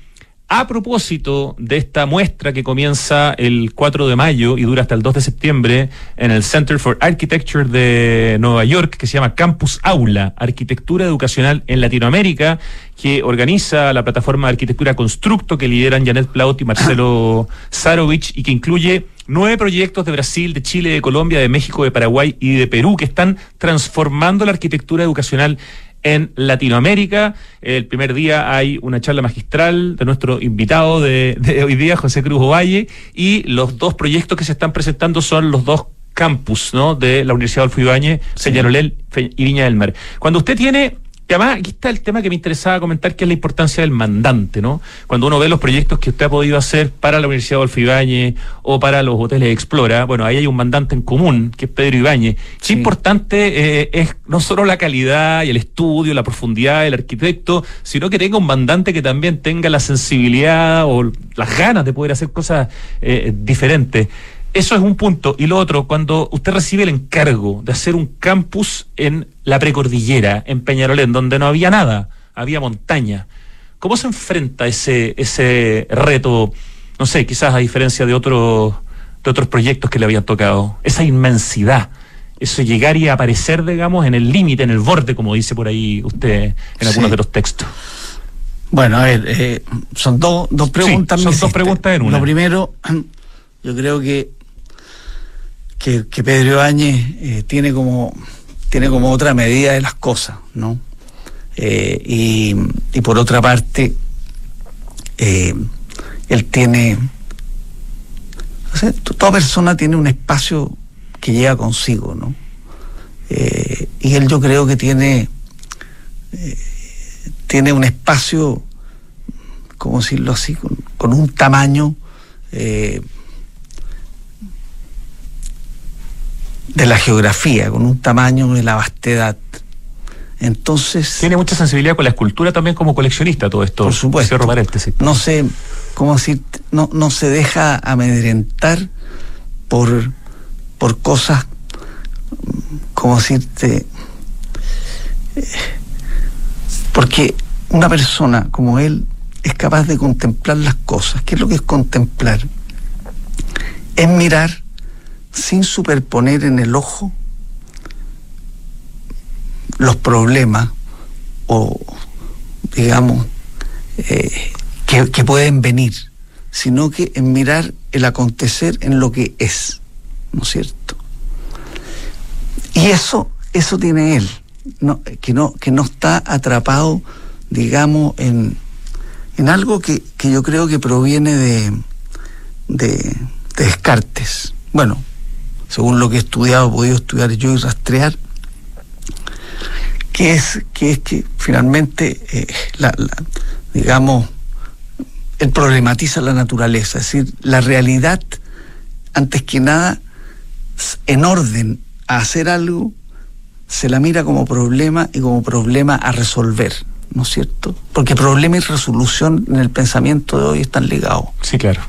S3: a propósito de esta muestra que comienza el 4 de mayo y dura hasta el 2 de septiembre en el Center for Architecture de Nueva York, que se llama Campus Aula, Arquitectura Educacional en Latinoamérica, que organiza la plataforma de arquitectura Constructo que lideran Janet Plaut y Marcelo Sarovich y que incluye nueve proyectos de Brasil, de Chile, de Colombia, de México, de Paraguay y de Perú que están transformando la arquitectura educacional en Latinoamérica. El primer día hay una charla magistral de nuestro invitado de, hoy día, José Cruz Ovalle, y los dos proyectos que se están presentando son los dos campus ¿no? de la Universidad Adolfo Ibáñez, Señalolel y Viña del Mar. Cuando usted tiene además aquí está el tema que me interesaba comentar, que es la importancia del mandante, ¿no? Cuando uno ve los proyectos que usted ha podido hacer para la Universidad de Adolfo Ibáñez o para los hoteles Explora, bueno, ahí hay un mandante en común, que es Pedro Ibáñez. Qué importante eh, es no solo la calidad y el estudio, la profundidad del arquitecto, sino que tenga un mandante que también tenga la sensibilidad o las ganas de poder hacer cosas eh, diferentes. Eso es un punto. Y lo otro, cuando usted recibe el encargo de hacer un campus en la precordillera, en Peñarolén, donde no había nada, había montaña, ¿cómo se enfrenta ese, ese reto? No sé, quizás a diferencia de otros, de otros proyectos que le habían tocado, esa inmensidad, eso llegar y aparecer, digamos, en el límite, en el borde, como dice por ahí usted en algunos de los textos.
S4: Bueno, a ver, eh, son dos, dos preguntas.
S3: son dos preguntas en una.
S4: Lo primero, yo creo que que, Pedro Áñez eh, tiene como tiene como otra medida de las cosas, ¿no? Eh, y, por otra parte, eh, él tiene, o sea, toda persona tiene un espacio que llega consigo, ¿no? y él yo creo que tiene, tiene un espacio, ¿cómo decirlo así?, con un tamaño de la geografía, con un tamaño de la vastedad. Entonces.
S3: Tiene mucha sensibilidad con la escultura también como coleccionista, todo esto.
S4: Por supuesto. No sé, ¿cómo decir? No, no se deja amedrentar por, por cosas, como decirte. Porque una persona como él es capaz de contemplar las cosas. ¿Qué es lo que es contemplar? Es mirar sin superponer en el ojo los problemas o, digamos, eh, que, pueden venir, sino que en mirar el acontecer en lo que es, ¿no es cierto? Y eso, eso tiene él, que, no, que no está atrapado, digamos, en, en algo que, yo creo que proviene de, de Descartes. Bueno, según lo que he estudiado, he podido estudiar yo y rastrear, que es que, es que finalmente, eh, la, digamos, él problematiza la naturaleza, es decir, la realidad, antes que nada, en orden a hacer algo, se la mira como problema y como problema a resolver, ¿no es cierto? Porque problema y resolución en el pensamiento de hoy están ligados.
S3: Sí, claro.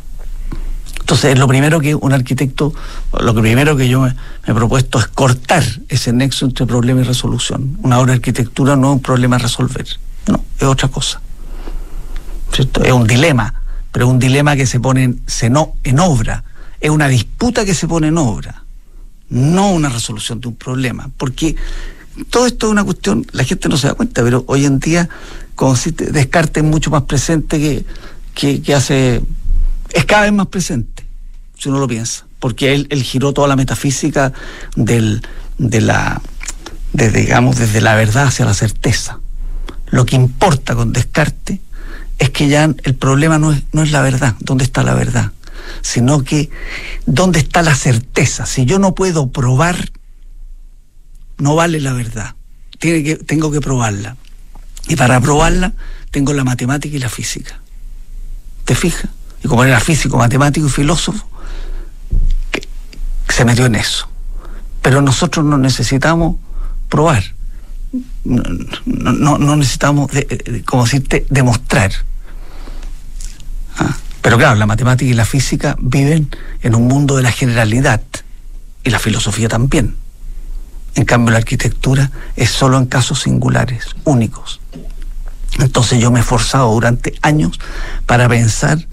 S4: Entonces, lo primero que un arquitecto, lo primero que yo me, he propuesto es cortar ese nexo entre problema y resolución. Una obra de arquitectura no es un problema a resolver, no, es otra cosa. ¿Cierto? Es un dilema, pero es un dilema que se pone en, se no, en obra. Es una disputa que se pone en obra, no una resolución de un problema. Porque todo esto es una cuestión, la gente no se da cuenta, pero hoy en día, si Descartes es mucho más presente que, que hace es cada vez más presente, si uno lo piensa, porque él, giró toda la metafísica del, de la, digamos, desde la verdad hacia la certeza. Lo que importa con Descartes es que ya el problema no es, no es la verdad, dónde está la verdad, sino que dónde está la certeza. Si yo no puedo probar, no vale la verdad. Tengo que probarla. Y para probarla tengo la matemática y la física. ¿Te fijas? y como era físico, matemático y filósofo, se metió en eso. Pero nosotros no necesitamos probar, no, necesitamos, como decirte, demostrar. ¿Ah? Pero claro, la matemática y la física viven en un mundo de la generalidad y la filosofía también. En cambio, la arquitectura es solo en casos singulares, únicos. Entonces yo me he esforzado durante años para pensar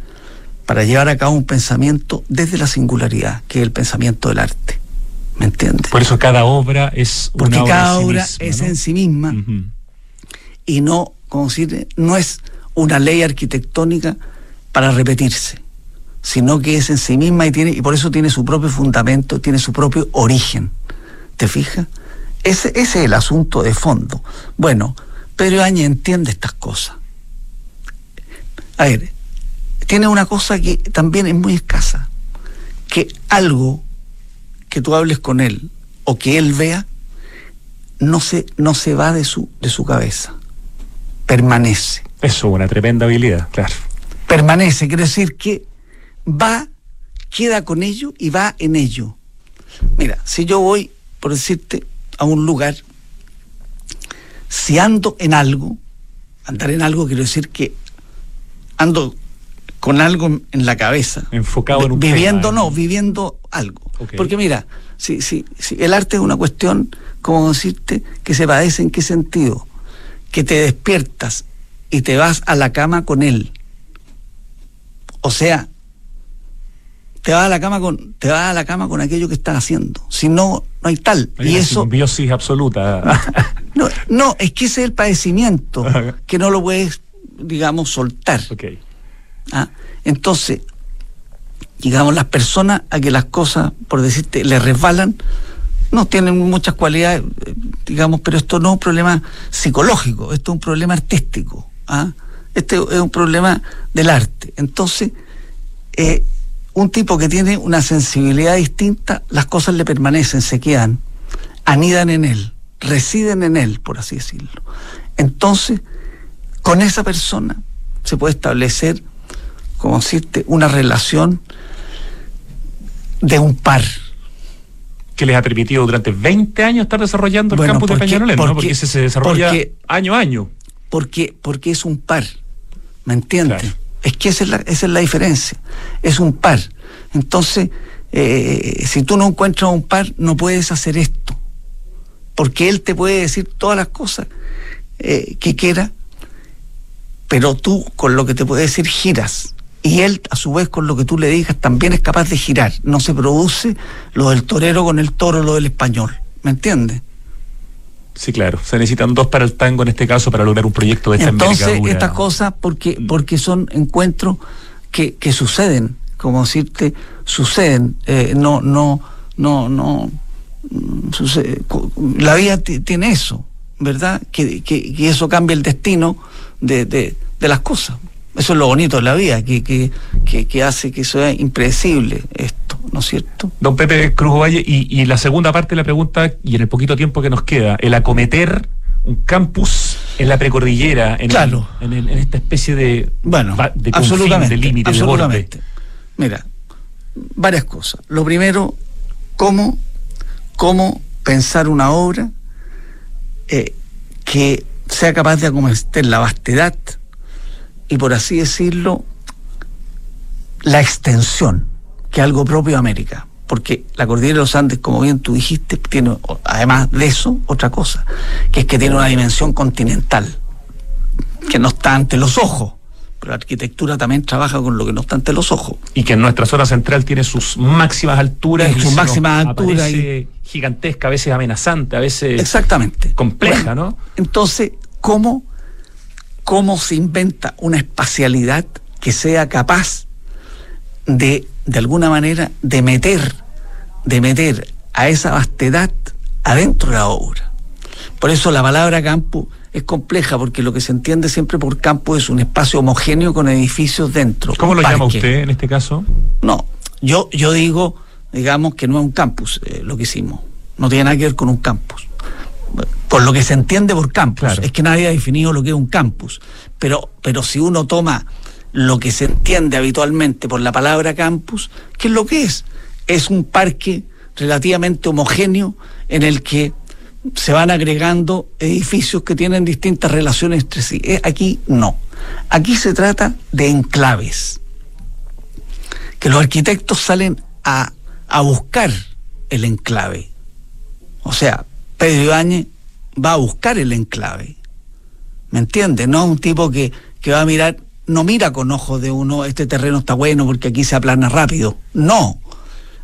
S4: para llevar a cabo un pensamiento desde la singularidad, que es el pensamiento del arte. ¿Me entiendes?
S3: Por eso cada obra es
S4: una Porque cada obra es en sí misma y no, como decir, no es una ley arquitectónica para repetirse, sino que es en sí misma y tiene y por eso tiene su propio fundamento, tiene su propio origen. ¿Te fijas? Ese, ese es el asunto de fondo. Bueno, Pedro Áñez entiende estas cosas. A ver, tiene una cosa que también es muy escasa, que algo que tú hables con él o que él vea no se, no se va de su, de su cabeza, permanece.
S3: Eso, una tremenda habilidad, claro.
S4: Permanece, quiere decir que va, queda con ello y va en ello. Mira, si yo voy, por decirte, a un lugar, si ando en algo, andar en algo quiero decir que ando con algo en la cabeza.
S3: Enfocado en un
S4: Viviendo, no, viviendo algo. Porque mira, si, si, si el arte es una cuestión, como decirte, que se padece en qué sentido? Que te despiertas y te vas a la cama con él. O sea, te vas a la cama con, te vas a la cama con aquello que estás haciendo. Si no, no hay tal.
S3: y eso. Simbiosis absoluta.
S4: no, no, es que ese es el padecimiento, que no lo puedes, digamos, soltar.
S3: Okay.
S4: ¿Ah? Entonces, digamos, las personas a que las cosas, por decirte, le resbalan, no tienen muchas cualidades, digamos, pero esto no es un problema psicológico, esto es un problema artístico. ¿ah? Este es un problema del arte. Entonces, eh, un tipo que tiene una sensibilidad distinta, las cosas le permanecen, se quedan, anidan en él, residen en él, por así decirlo. Entonces, con esa persona se puede establecer, como decirte, una relación de un par.
S3: Que les ha permitido durante 20 años estar desarrollando el campus de Peñarol, ¿no? Porque ese se desarrolla año a año.
S4: Porque, porque es un par, ¿me entiendes? Es que esa es, la, esa es la diferencia, es un par. Entonces, eh, si tú no encuentras un par, no puedes hacer esto. Porque él te puede decir todas las cosas eh, que quiera, pero tú con lo que te puede decir giras y él a su vez con lo que tú le digas también es capaz de girar. No se produce lo del torero con el toro, lo del español. ¿Me entiendes?
S3: Sí, claro. Se necesitan dos para el tango en este caso para lograr un proyecto de esta
S4: Entonces, estas cosas, porque, porque son encuentros que, que suceden, como decirte, suceden. Eh, no, no, no, no. Mm, sucede. La vida tiene eso, ¿verdad? Que, que, que eso cambia el destino de, de, de las cosas. Eso es lo bonito de la vida, que, que, que, hace que sea impredecible esto, ¿no es cierto?
S3: Don Pepe Cruz Valle, y, la segunda parte de la pregunta, y en el poquito tiempo que nos queda, el acometer un campus en la precordillera, en,
S4: claro.
S3: en, esta especie de,
S4: bueno,
S3: de absolutamente, de límite, de borde.
S4: Mira, varias cosas. Lo primero, cómo, cómo pensar una obra eh, que sea capaz de acometer la vastedad y por así decirlo, la extensión, que es algo propio de América. Porque la cordillera de los Andes, como bien tú dijiste, tiene, además de eso, otra cosa, que es que tiene una dimensión continental, que no está ante los ojos. Pero la arquitectura también trabaja con lo que no está ante los ojos.
S3: Y que en nuestra zona central tiene sus máximas alturas.
S4: sus máximas alturas. Y...
S3: Gigantesca, a veces amenazante, a veces.
S4: Exactamente.
S3: Compleja, ¿no?
S4: Entonces, ¿cómo cómo se inventa una espacialidad que sea capaz de, de alguna manera, de meter, de meter a esa vastedad adentro de la obra. Por eso la palabra campo es compleja, porque lo que se entiende siempre por campo es un espacio homogéneo con edificios dentro.
S3: ¿Cómo lo llama usted en este caso?
S4: No, yo, yo digo, digamos que no es un campus eh, lo que hicimos. No tiene nada que ver con un campus por lo que se entiende por campus. Es que nadie ha definido lo que es un campus. Pero, pero si uno toma lo que se entiende habitualmente por la palabra campus, ¿qué es lo que es? Es un parque relativamente homogéneo en el que se van agregando edificios que tienen distintas relaciones entre sí. Eh, aquí no. Aquí se trata de enclaves. Que los arquitectos salen a, a buscar el enclave. O sea, Pedro Ibáñez va a buscar el enclave. ¿Me entiendes? No un tipo que, que va a mirar, no mira con ojos de uno, este terreno está bueno porque aquí se aplana rápido. No,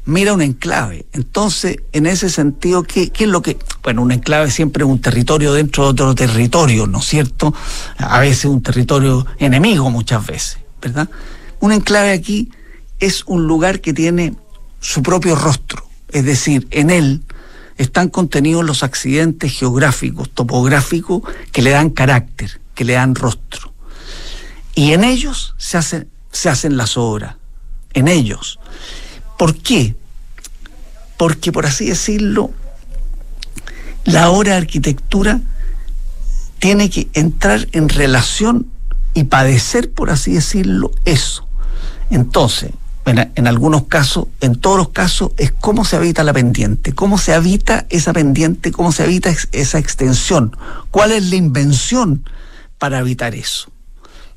S4: mira un enclave. Entonces, en ese sentido, ¿qué, ¿qué, es lo que...? Bueno, un enclave siempre es un territorio dentro de otro territorio, ¿no es cierto? A veces un territorio enemigo muchas veces, ¿verdad? Un enclave aquí es un lugar que tiene su propio rostro, es decir, en él están contenidos los accidentes geográficos, topográficos, que le dan carácter, que le dan rostro. Y en ellos se hacen, se hacen las obras, en ellos. ¿Por qué? Porque, por así decirlo, la obra de arquitectura tiene que entrar en relación y padecer, por así decirlo, eso. Entonces, en, algunos casos, en todos los casos, es cómo se habita la pendiente, cómo se habita esa pendiente, cómo se habita esa extensión, cuál es la invención para evitar eso.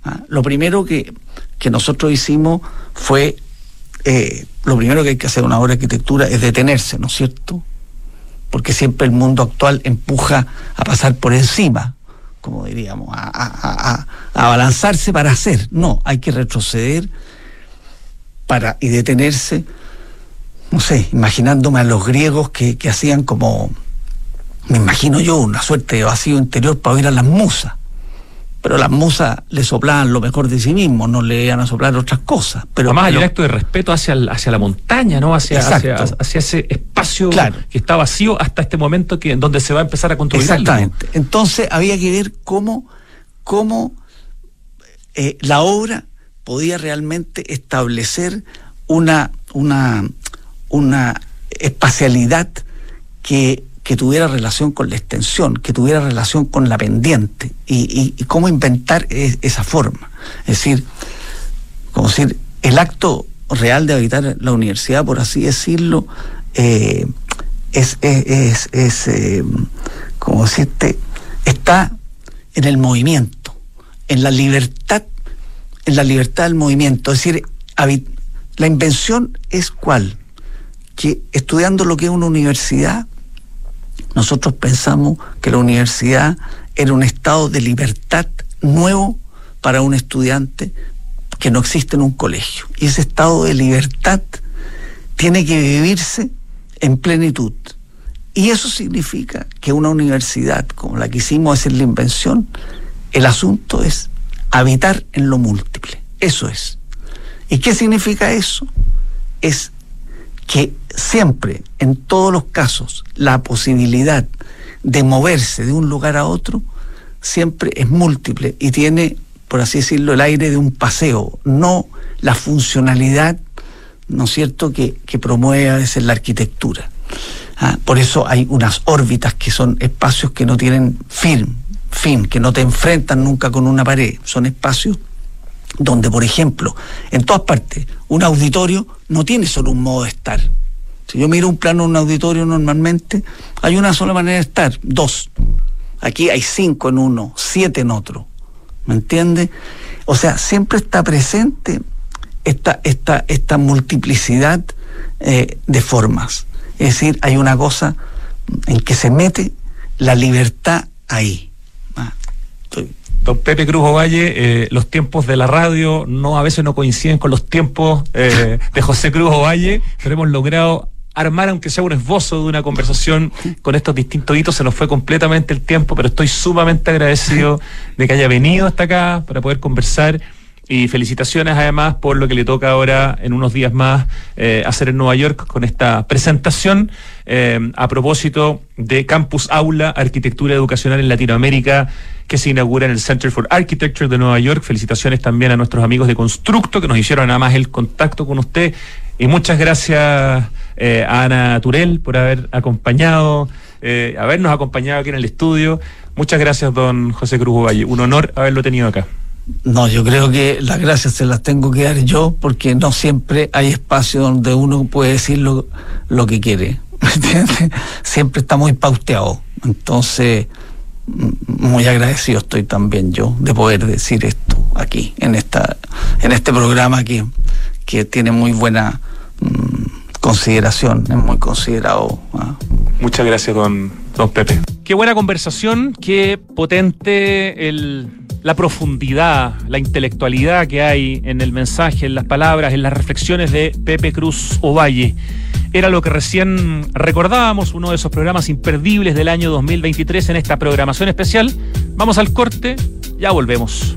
S4: ¿Ah? Lo primero que, que, nosotros hicimos fue, eh, lo primero que hay que hacer en una obra de arquitectura es detenerse, ¿no es cierto? Porque siempre el mundo actual empuja a pasar por encima, como diríamos, a, a, a, a abalanzarse para hacer. No, hay que retroceder para y detenerse, no sé, imaginándome a los griegos que, hacían como, me imagino yo, una suerte de vacío interior para oír a las musas. pero las musas le soplaban lo mejor de sí mismos, no le iban a soplar otras cosas. Pero
S3: Además hay un acto de respeto hacia, el- hacia la montaña, ¿no? Hacia, hacia, hacia ese espacio
S4: Claro.
S3: que está vacío hasta este momento que, en donde se va a empezar a construir. algo.
S4: Exactamente. Entonces había que ver cómo, cómo eh, la obra podía realmente establecer una, una, una espacialidad que, que tuviera relación con la extensión, que tuviera relación con la pendiente, y, y- cómo inventar e- esa forma. Es decir, como decir, el acto real de habitar la universidad, por así decirlo, eh, es, es, es, eh, como está en el movimiento, en la libertad, en la libertad del movimiento. Es decir, la invención es cuál? Que estudiando lo que es una universidad, nosotros pensamos que la universidad era un estado de libertad nuevo para un estudiante que no existe en un colegio. Y ese estado de libertad tiene que vivirse en plenitud. Y eso significa que una universidad como la que hicimos hacer la invención, el asunto es habitar en lo múltiple. Eso es. ¿Y qué significa eso? Es que siempre, en todos los casos, la posibilidad de moverse de un lugar a otro siempre es múltiple y tiene, por así decirlo, el aire de un paseo, no la funcionalidad, ¿no es cierto?, que, que promueve a veces la arquitectura. Ah, por eso hay unas órbitas que son espacios que no tienen fin, fin, que no te enfrentan nunca con una pared, son espacios donde, por ejemplo, en todas partes, un auditorio no tiene solo un modo de estar. Si yo miro un plano de un auditorio normalmente, hay una sola manera de estar, dos. Aquí hay cinco en uno, siete en otro. ¿Me entiende? O sea, siempre está presente esta, esta, esta multiplicidad eh, de formas. Es decir, hay una cosa en que se mete la libertad ahí.
S3: Don Pepe Cruz Ovalle, eh, los tiempos de la radio no a veces no coinciden con los tiempos eh, de José Cruz Ovalle, pero hemos logrado armar aunque sea un esbozo de una conversación con estos distintos hitos. Se nos fue completamente el tiempo, pero estoy sumamente agradecido de que haya venido hasta acá para poder conversar. Y felicitaciones además por lo que le toca ahora en unos días más eh, hacer en Nueva York con esta presentación eh, a propósito de Campus Aula Arquitectura Educacional en Latinoamérica que se inaugura en el Center for Architecture de Nueva York. Felicitaciones también a nuestros amigos de Constructo que nos hicieron nada más el contacto con usted. Y muchas gracias eh, a Ana Turel por haber acompañado, eh, habernos acompañado aquí en el estudio. Muchas gracias, don José Cruz Valle. Un honor haberlo tenido acá.
S4: No, yo creo que las gracias se las tengo que dar yo porque no siempre hay espacio donde uno puede decir lo que quiere. Siempre está muy pauteado. Entonces, muy agradecido estoy también yo de poder decir esto aquí, en esta, en este programa que, que tiene muy buena mm, consideración, es muy considerado. ah.
S3: Muchas gracias, don, don Pepe. Qué buena conversación, qué potente el, la profundidad, la intelectualidad que hay en el mensaje, en las palabras, en las reflexiones de Pepe Cruz Ovalle. Era lo que recién recordábamos, uno de esos programas imperdibles del año 2023 en esta programación especial. Vamos al corte, ya volvemos.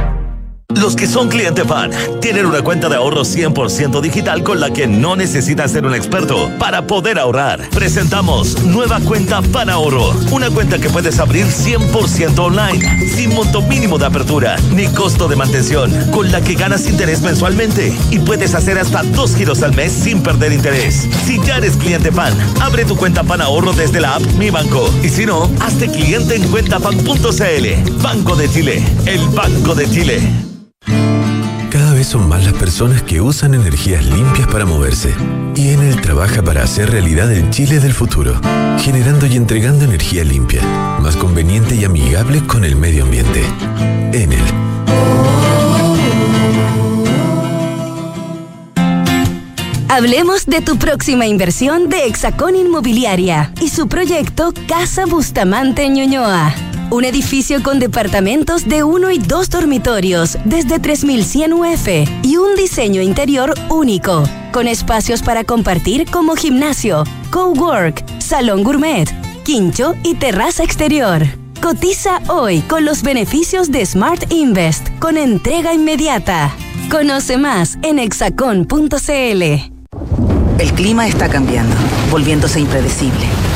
S5: Los que son cliente fan tienen una cuenta de ahorro 100% digital con la que no necesitas ser un experto para poder ahorrar. Presentamos nueva cuenta Fan Ahorro, una cuenta que puedes abrir 100% online, sin monto mínimo de apertura ni costo de mantención, con la que ganas interés mensualmente y puedes hacer hasta dos giros al mes sin perder interés. Si ya eres cliente fan, abre tu cuenta Fan Ahorro desde la app Mi Banco y si no, hazte cliente en cuentafan.cl. Banco de Chile, el Banco de Chile.
S6: Cada vez son más las personas que usan energías limpias para moverse. Y Enel trabaja para hacer realidad el Chile del futuro, generando y entregando energía limpia, más conveniente y amigable con el medio ambiente. Enel.
S7: Hablemos de tu próxima inversión de Hexacón Inmobiliaria y su proyecto Casa Bustamante Ñuñoa. Un edificio con departamentos de uno y dos dormitorios desde 3100 UF y un diseño interior único, con espacios para compartir como gimnasio, cowork, salón gourmet, quincho y terraza exterior. Cotiza hoy con los beneficios de Smart Invest con entrega inmediata. Conoce más en hexacon.cl.
S8: El clima está cambiando, volviéndose impredecible,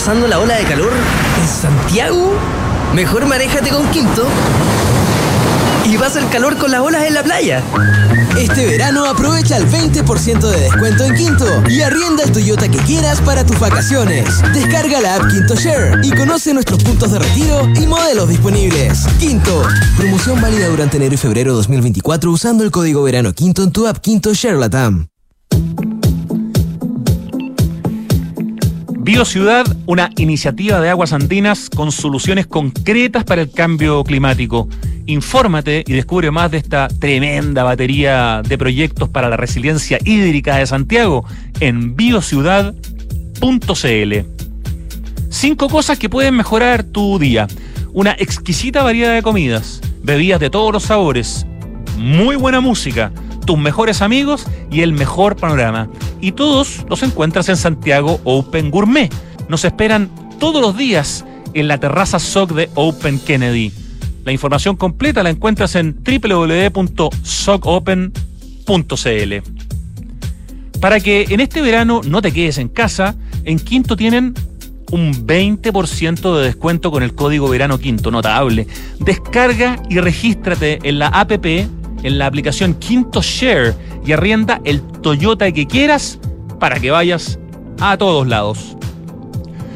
S9: pasando la ola de calor en Santiago? Mejor manéjate con Quinto y vas al calor con las olas en la playa.
S10: Este verano aprovecha el 20% de descuento en Quinto y arrienda el Toyota que quieras para tus vacaciones. Descarga la app Quinto Share y conoce nuestros puntos de retiro y modelos disponibles. Quinto, promoción válida durante enero y febrero 2024 usando el código verano Quinto en tu app Quinto Share Latam.
S3: BioCiudad, una iniciativa de aguas andinas con soluciones concretas para el cambio climático. Infórmate y descubre más de esta tremenda batería de proyectos para la resiliencia hídrica de Santiago en biociudad.cl. Cinco cosas que pueden mejorar tu día. Una exquisita variedad de comidas, bebidas de todos los sabores, muy buena música, tus mejores amigos y el mejor panorama. Y todos los encuentras en Santiago Open Gourmet. Nos esperan todos los días en la terraza SOC de Open Kennedy. La información completa la encuentras en www.socopen.cl. Para que en este verano no te quedes en casa, en Quinto tienen un 20% de descuento con el código verano quinto, notable. Descarga y regístrate en la APP en la aplicación Quinto Share y arrienda el Toyota que quieras para que vayas a todos lados.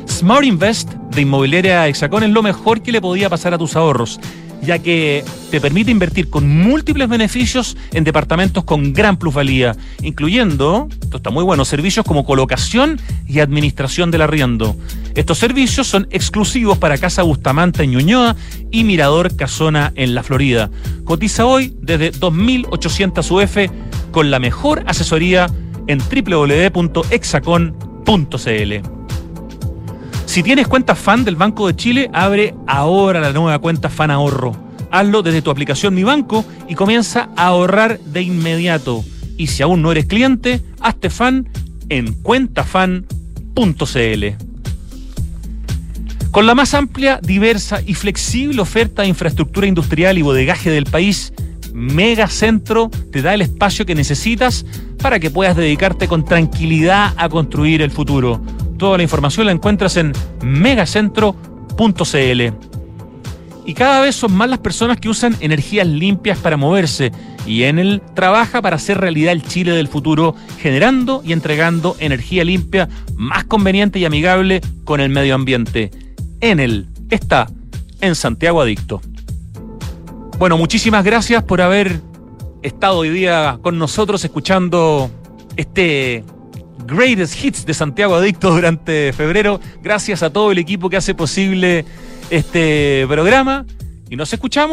S3: Smart Invest de Inmobiliaria Hexacón es lo mejor que le podía pasar a tus ahorros ya que te permite invertir con múltiples beneficios en departamentos con gran plusvalía, incluyendo, esto está muy bueno, servicios como colocación y administración del arriendo. Estos servicios son exclusivos para Casa Bustamante en Ñuñoa y Mirador Casona en la Florida. Cotiza hoy desde 2.800 UF con la mejor asesoría en www.exacon.cl. Si tienes cuenta fan del Banco de Chile, abre ahora la nueva cuenta Fan Ahorro. Hazlo desde tu aplicación Mi Banco y comienza a ahorrar de inmediato. Y si aún no eres cliente, hazte fan en cuentafan.cl. Con la más amplia, diversa y flexible oferta de infraestructura industrial y bodegaje del país, Megacentro te da el espacio que necesitas para que puedas dedicarte con tranquilidad a construir el futuro. Toda la información la encuentras en megacentro.cl. Y cada vez son más las personas que usan energías limpias para moverse y Enel trabaja para hacer realidad el Chile del futuro, generando y entregando energía limpia más conveniente y amigable con el medio ambiente. Enel está en Santiago Adicto. Bueno, muchísimas gracias por haber estado hoy día con nosotros escuchando este Greatest Hits de Santiago Adicto durante febrero. Gracias a todo el equipo que hace posible este programa. Y nos escuchamos